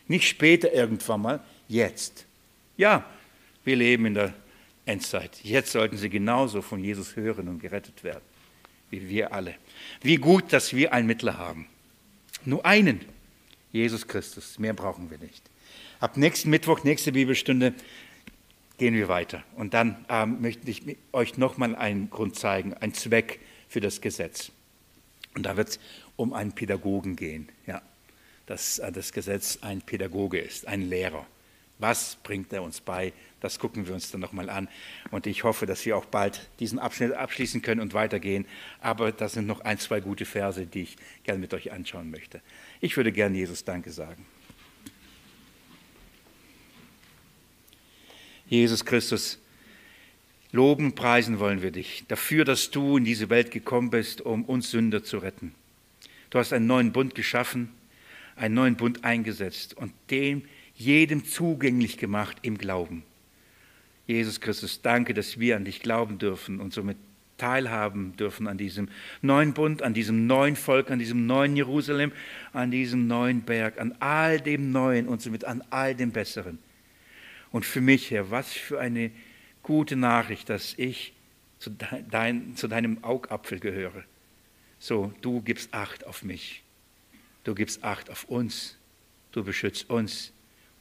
Nicht später irgendwann mal, jetzt. Ja, wir leben in der Endzeit. Jetzt sollten sie genauso von Jesus hören und gerettet werden, wie wir alle. Wie gut, dass wir einen Mittler haben. Nur einen. Jesus Christus. Mehr brauchen wir nicht. Ab nächsten Mittwoch, nächste Bibelstunde, gehen wir weiter. Und dann ähm, möchte ich euch nochmal einen Grund zeigen, einen Zweck für das Gesetz. Und da wird es um einen Pädagogen gehen. Ja, dass äh, das Gesetz ein Pädagoge ist, ein Lehrer. Was bringt er uns bei? Das gucken wir uns dann nochmal an. Und ich hoffe, dass wir auch bald diesen Abschnitt abschließen können und weitergehen. Aber das sind noch ein, zwei gute Verse, die ich gerne mit euch anschauen möchte. Ich würde gerne Jesus Danke sagen. Jesus Christus, loben, preisen wollen wir dich dafür, dass du in diese Welt gekommen bist, um uns Sünder zu retten. Du hast einen neuen Bund geschaffen, einen neuen Bund eingesetzt und dem jedem zugänglich gemacht im Glauben. Jesus Christus, danke, dass wir an dich glauben dürfen und somit teilhaben dürfen an diesem neuen Bund, an diesem neuen Volk, an diesem neuen Jerusalem, an diesem neuen Berg, an all dem Neuen und somit an all dem Besseren. Und für mich, Herr, was für eine gute Nachricht, dass ich zu, dein, zu deinem Augapfel gehöre. So, du gibst Acht auf mich. Du gibst Acht auf uns. Du beschützt uns.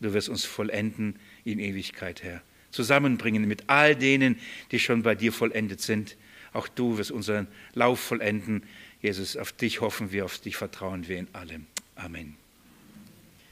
Du wirst uns vollenden in Ewigkeit, Herr. Zusammenbringen mit all denen, die schon bei dir vollendet sind auch du wirst unseren Lauf vollenden. Jesus, auf dich hoffen wir, auf dich vertrauen wir in allem. Amen.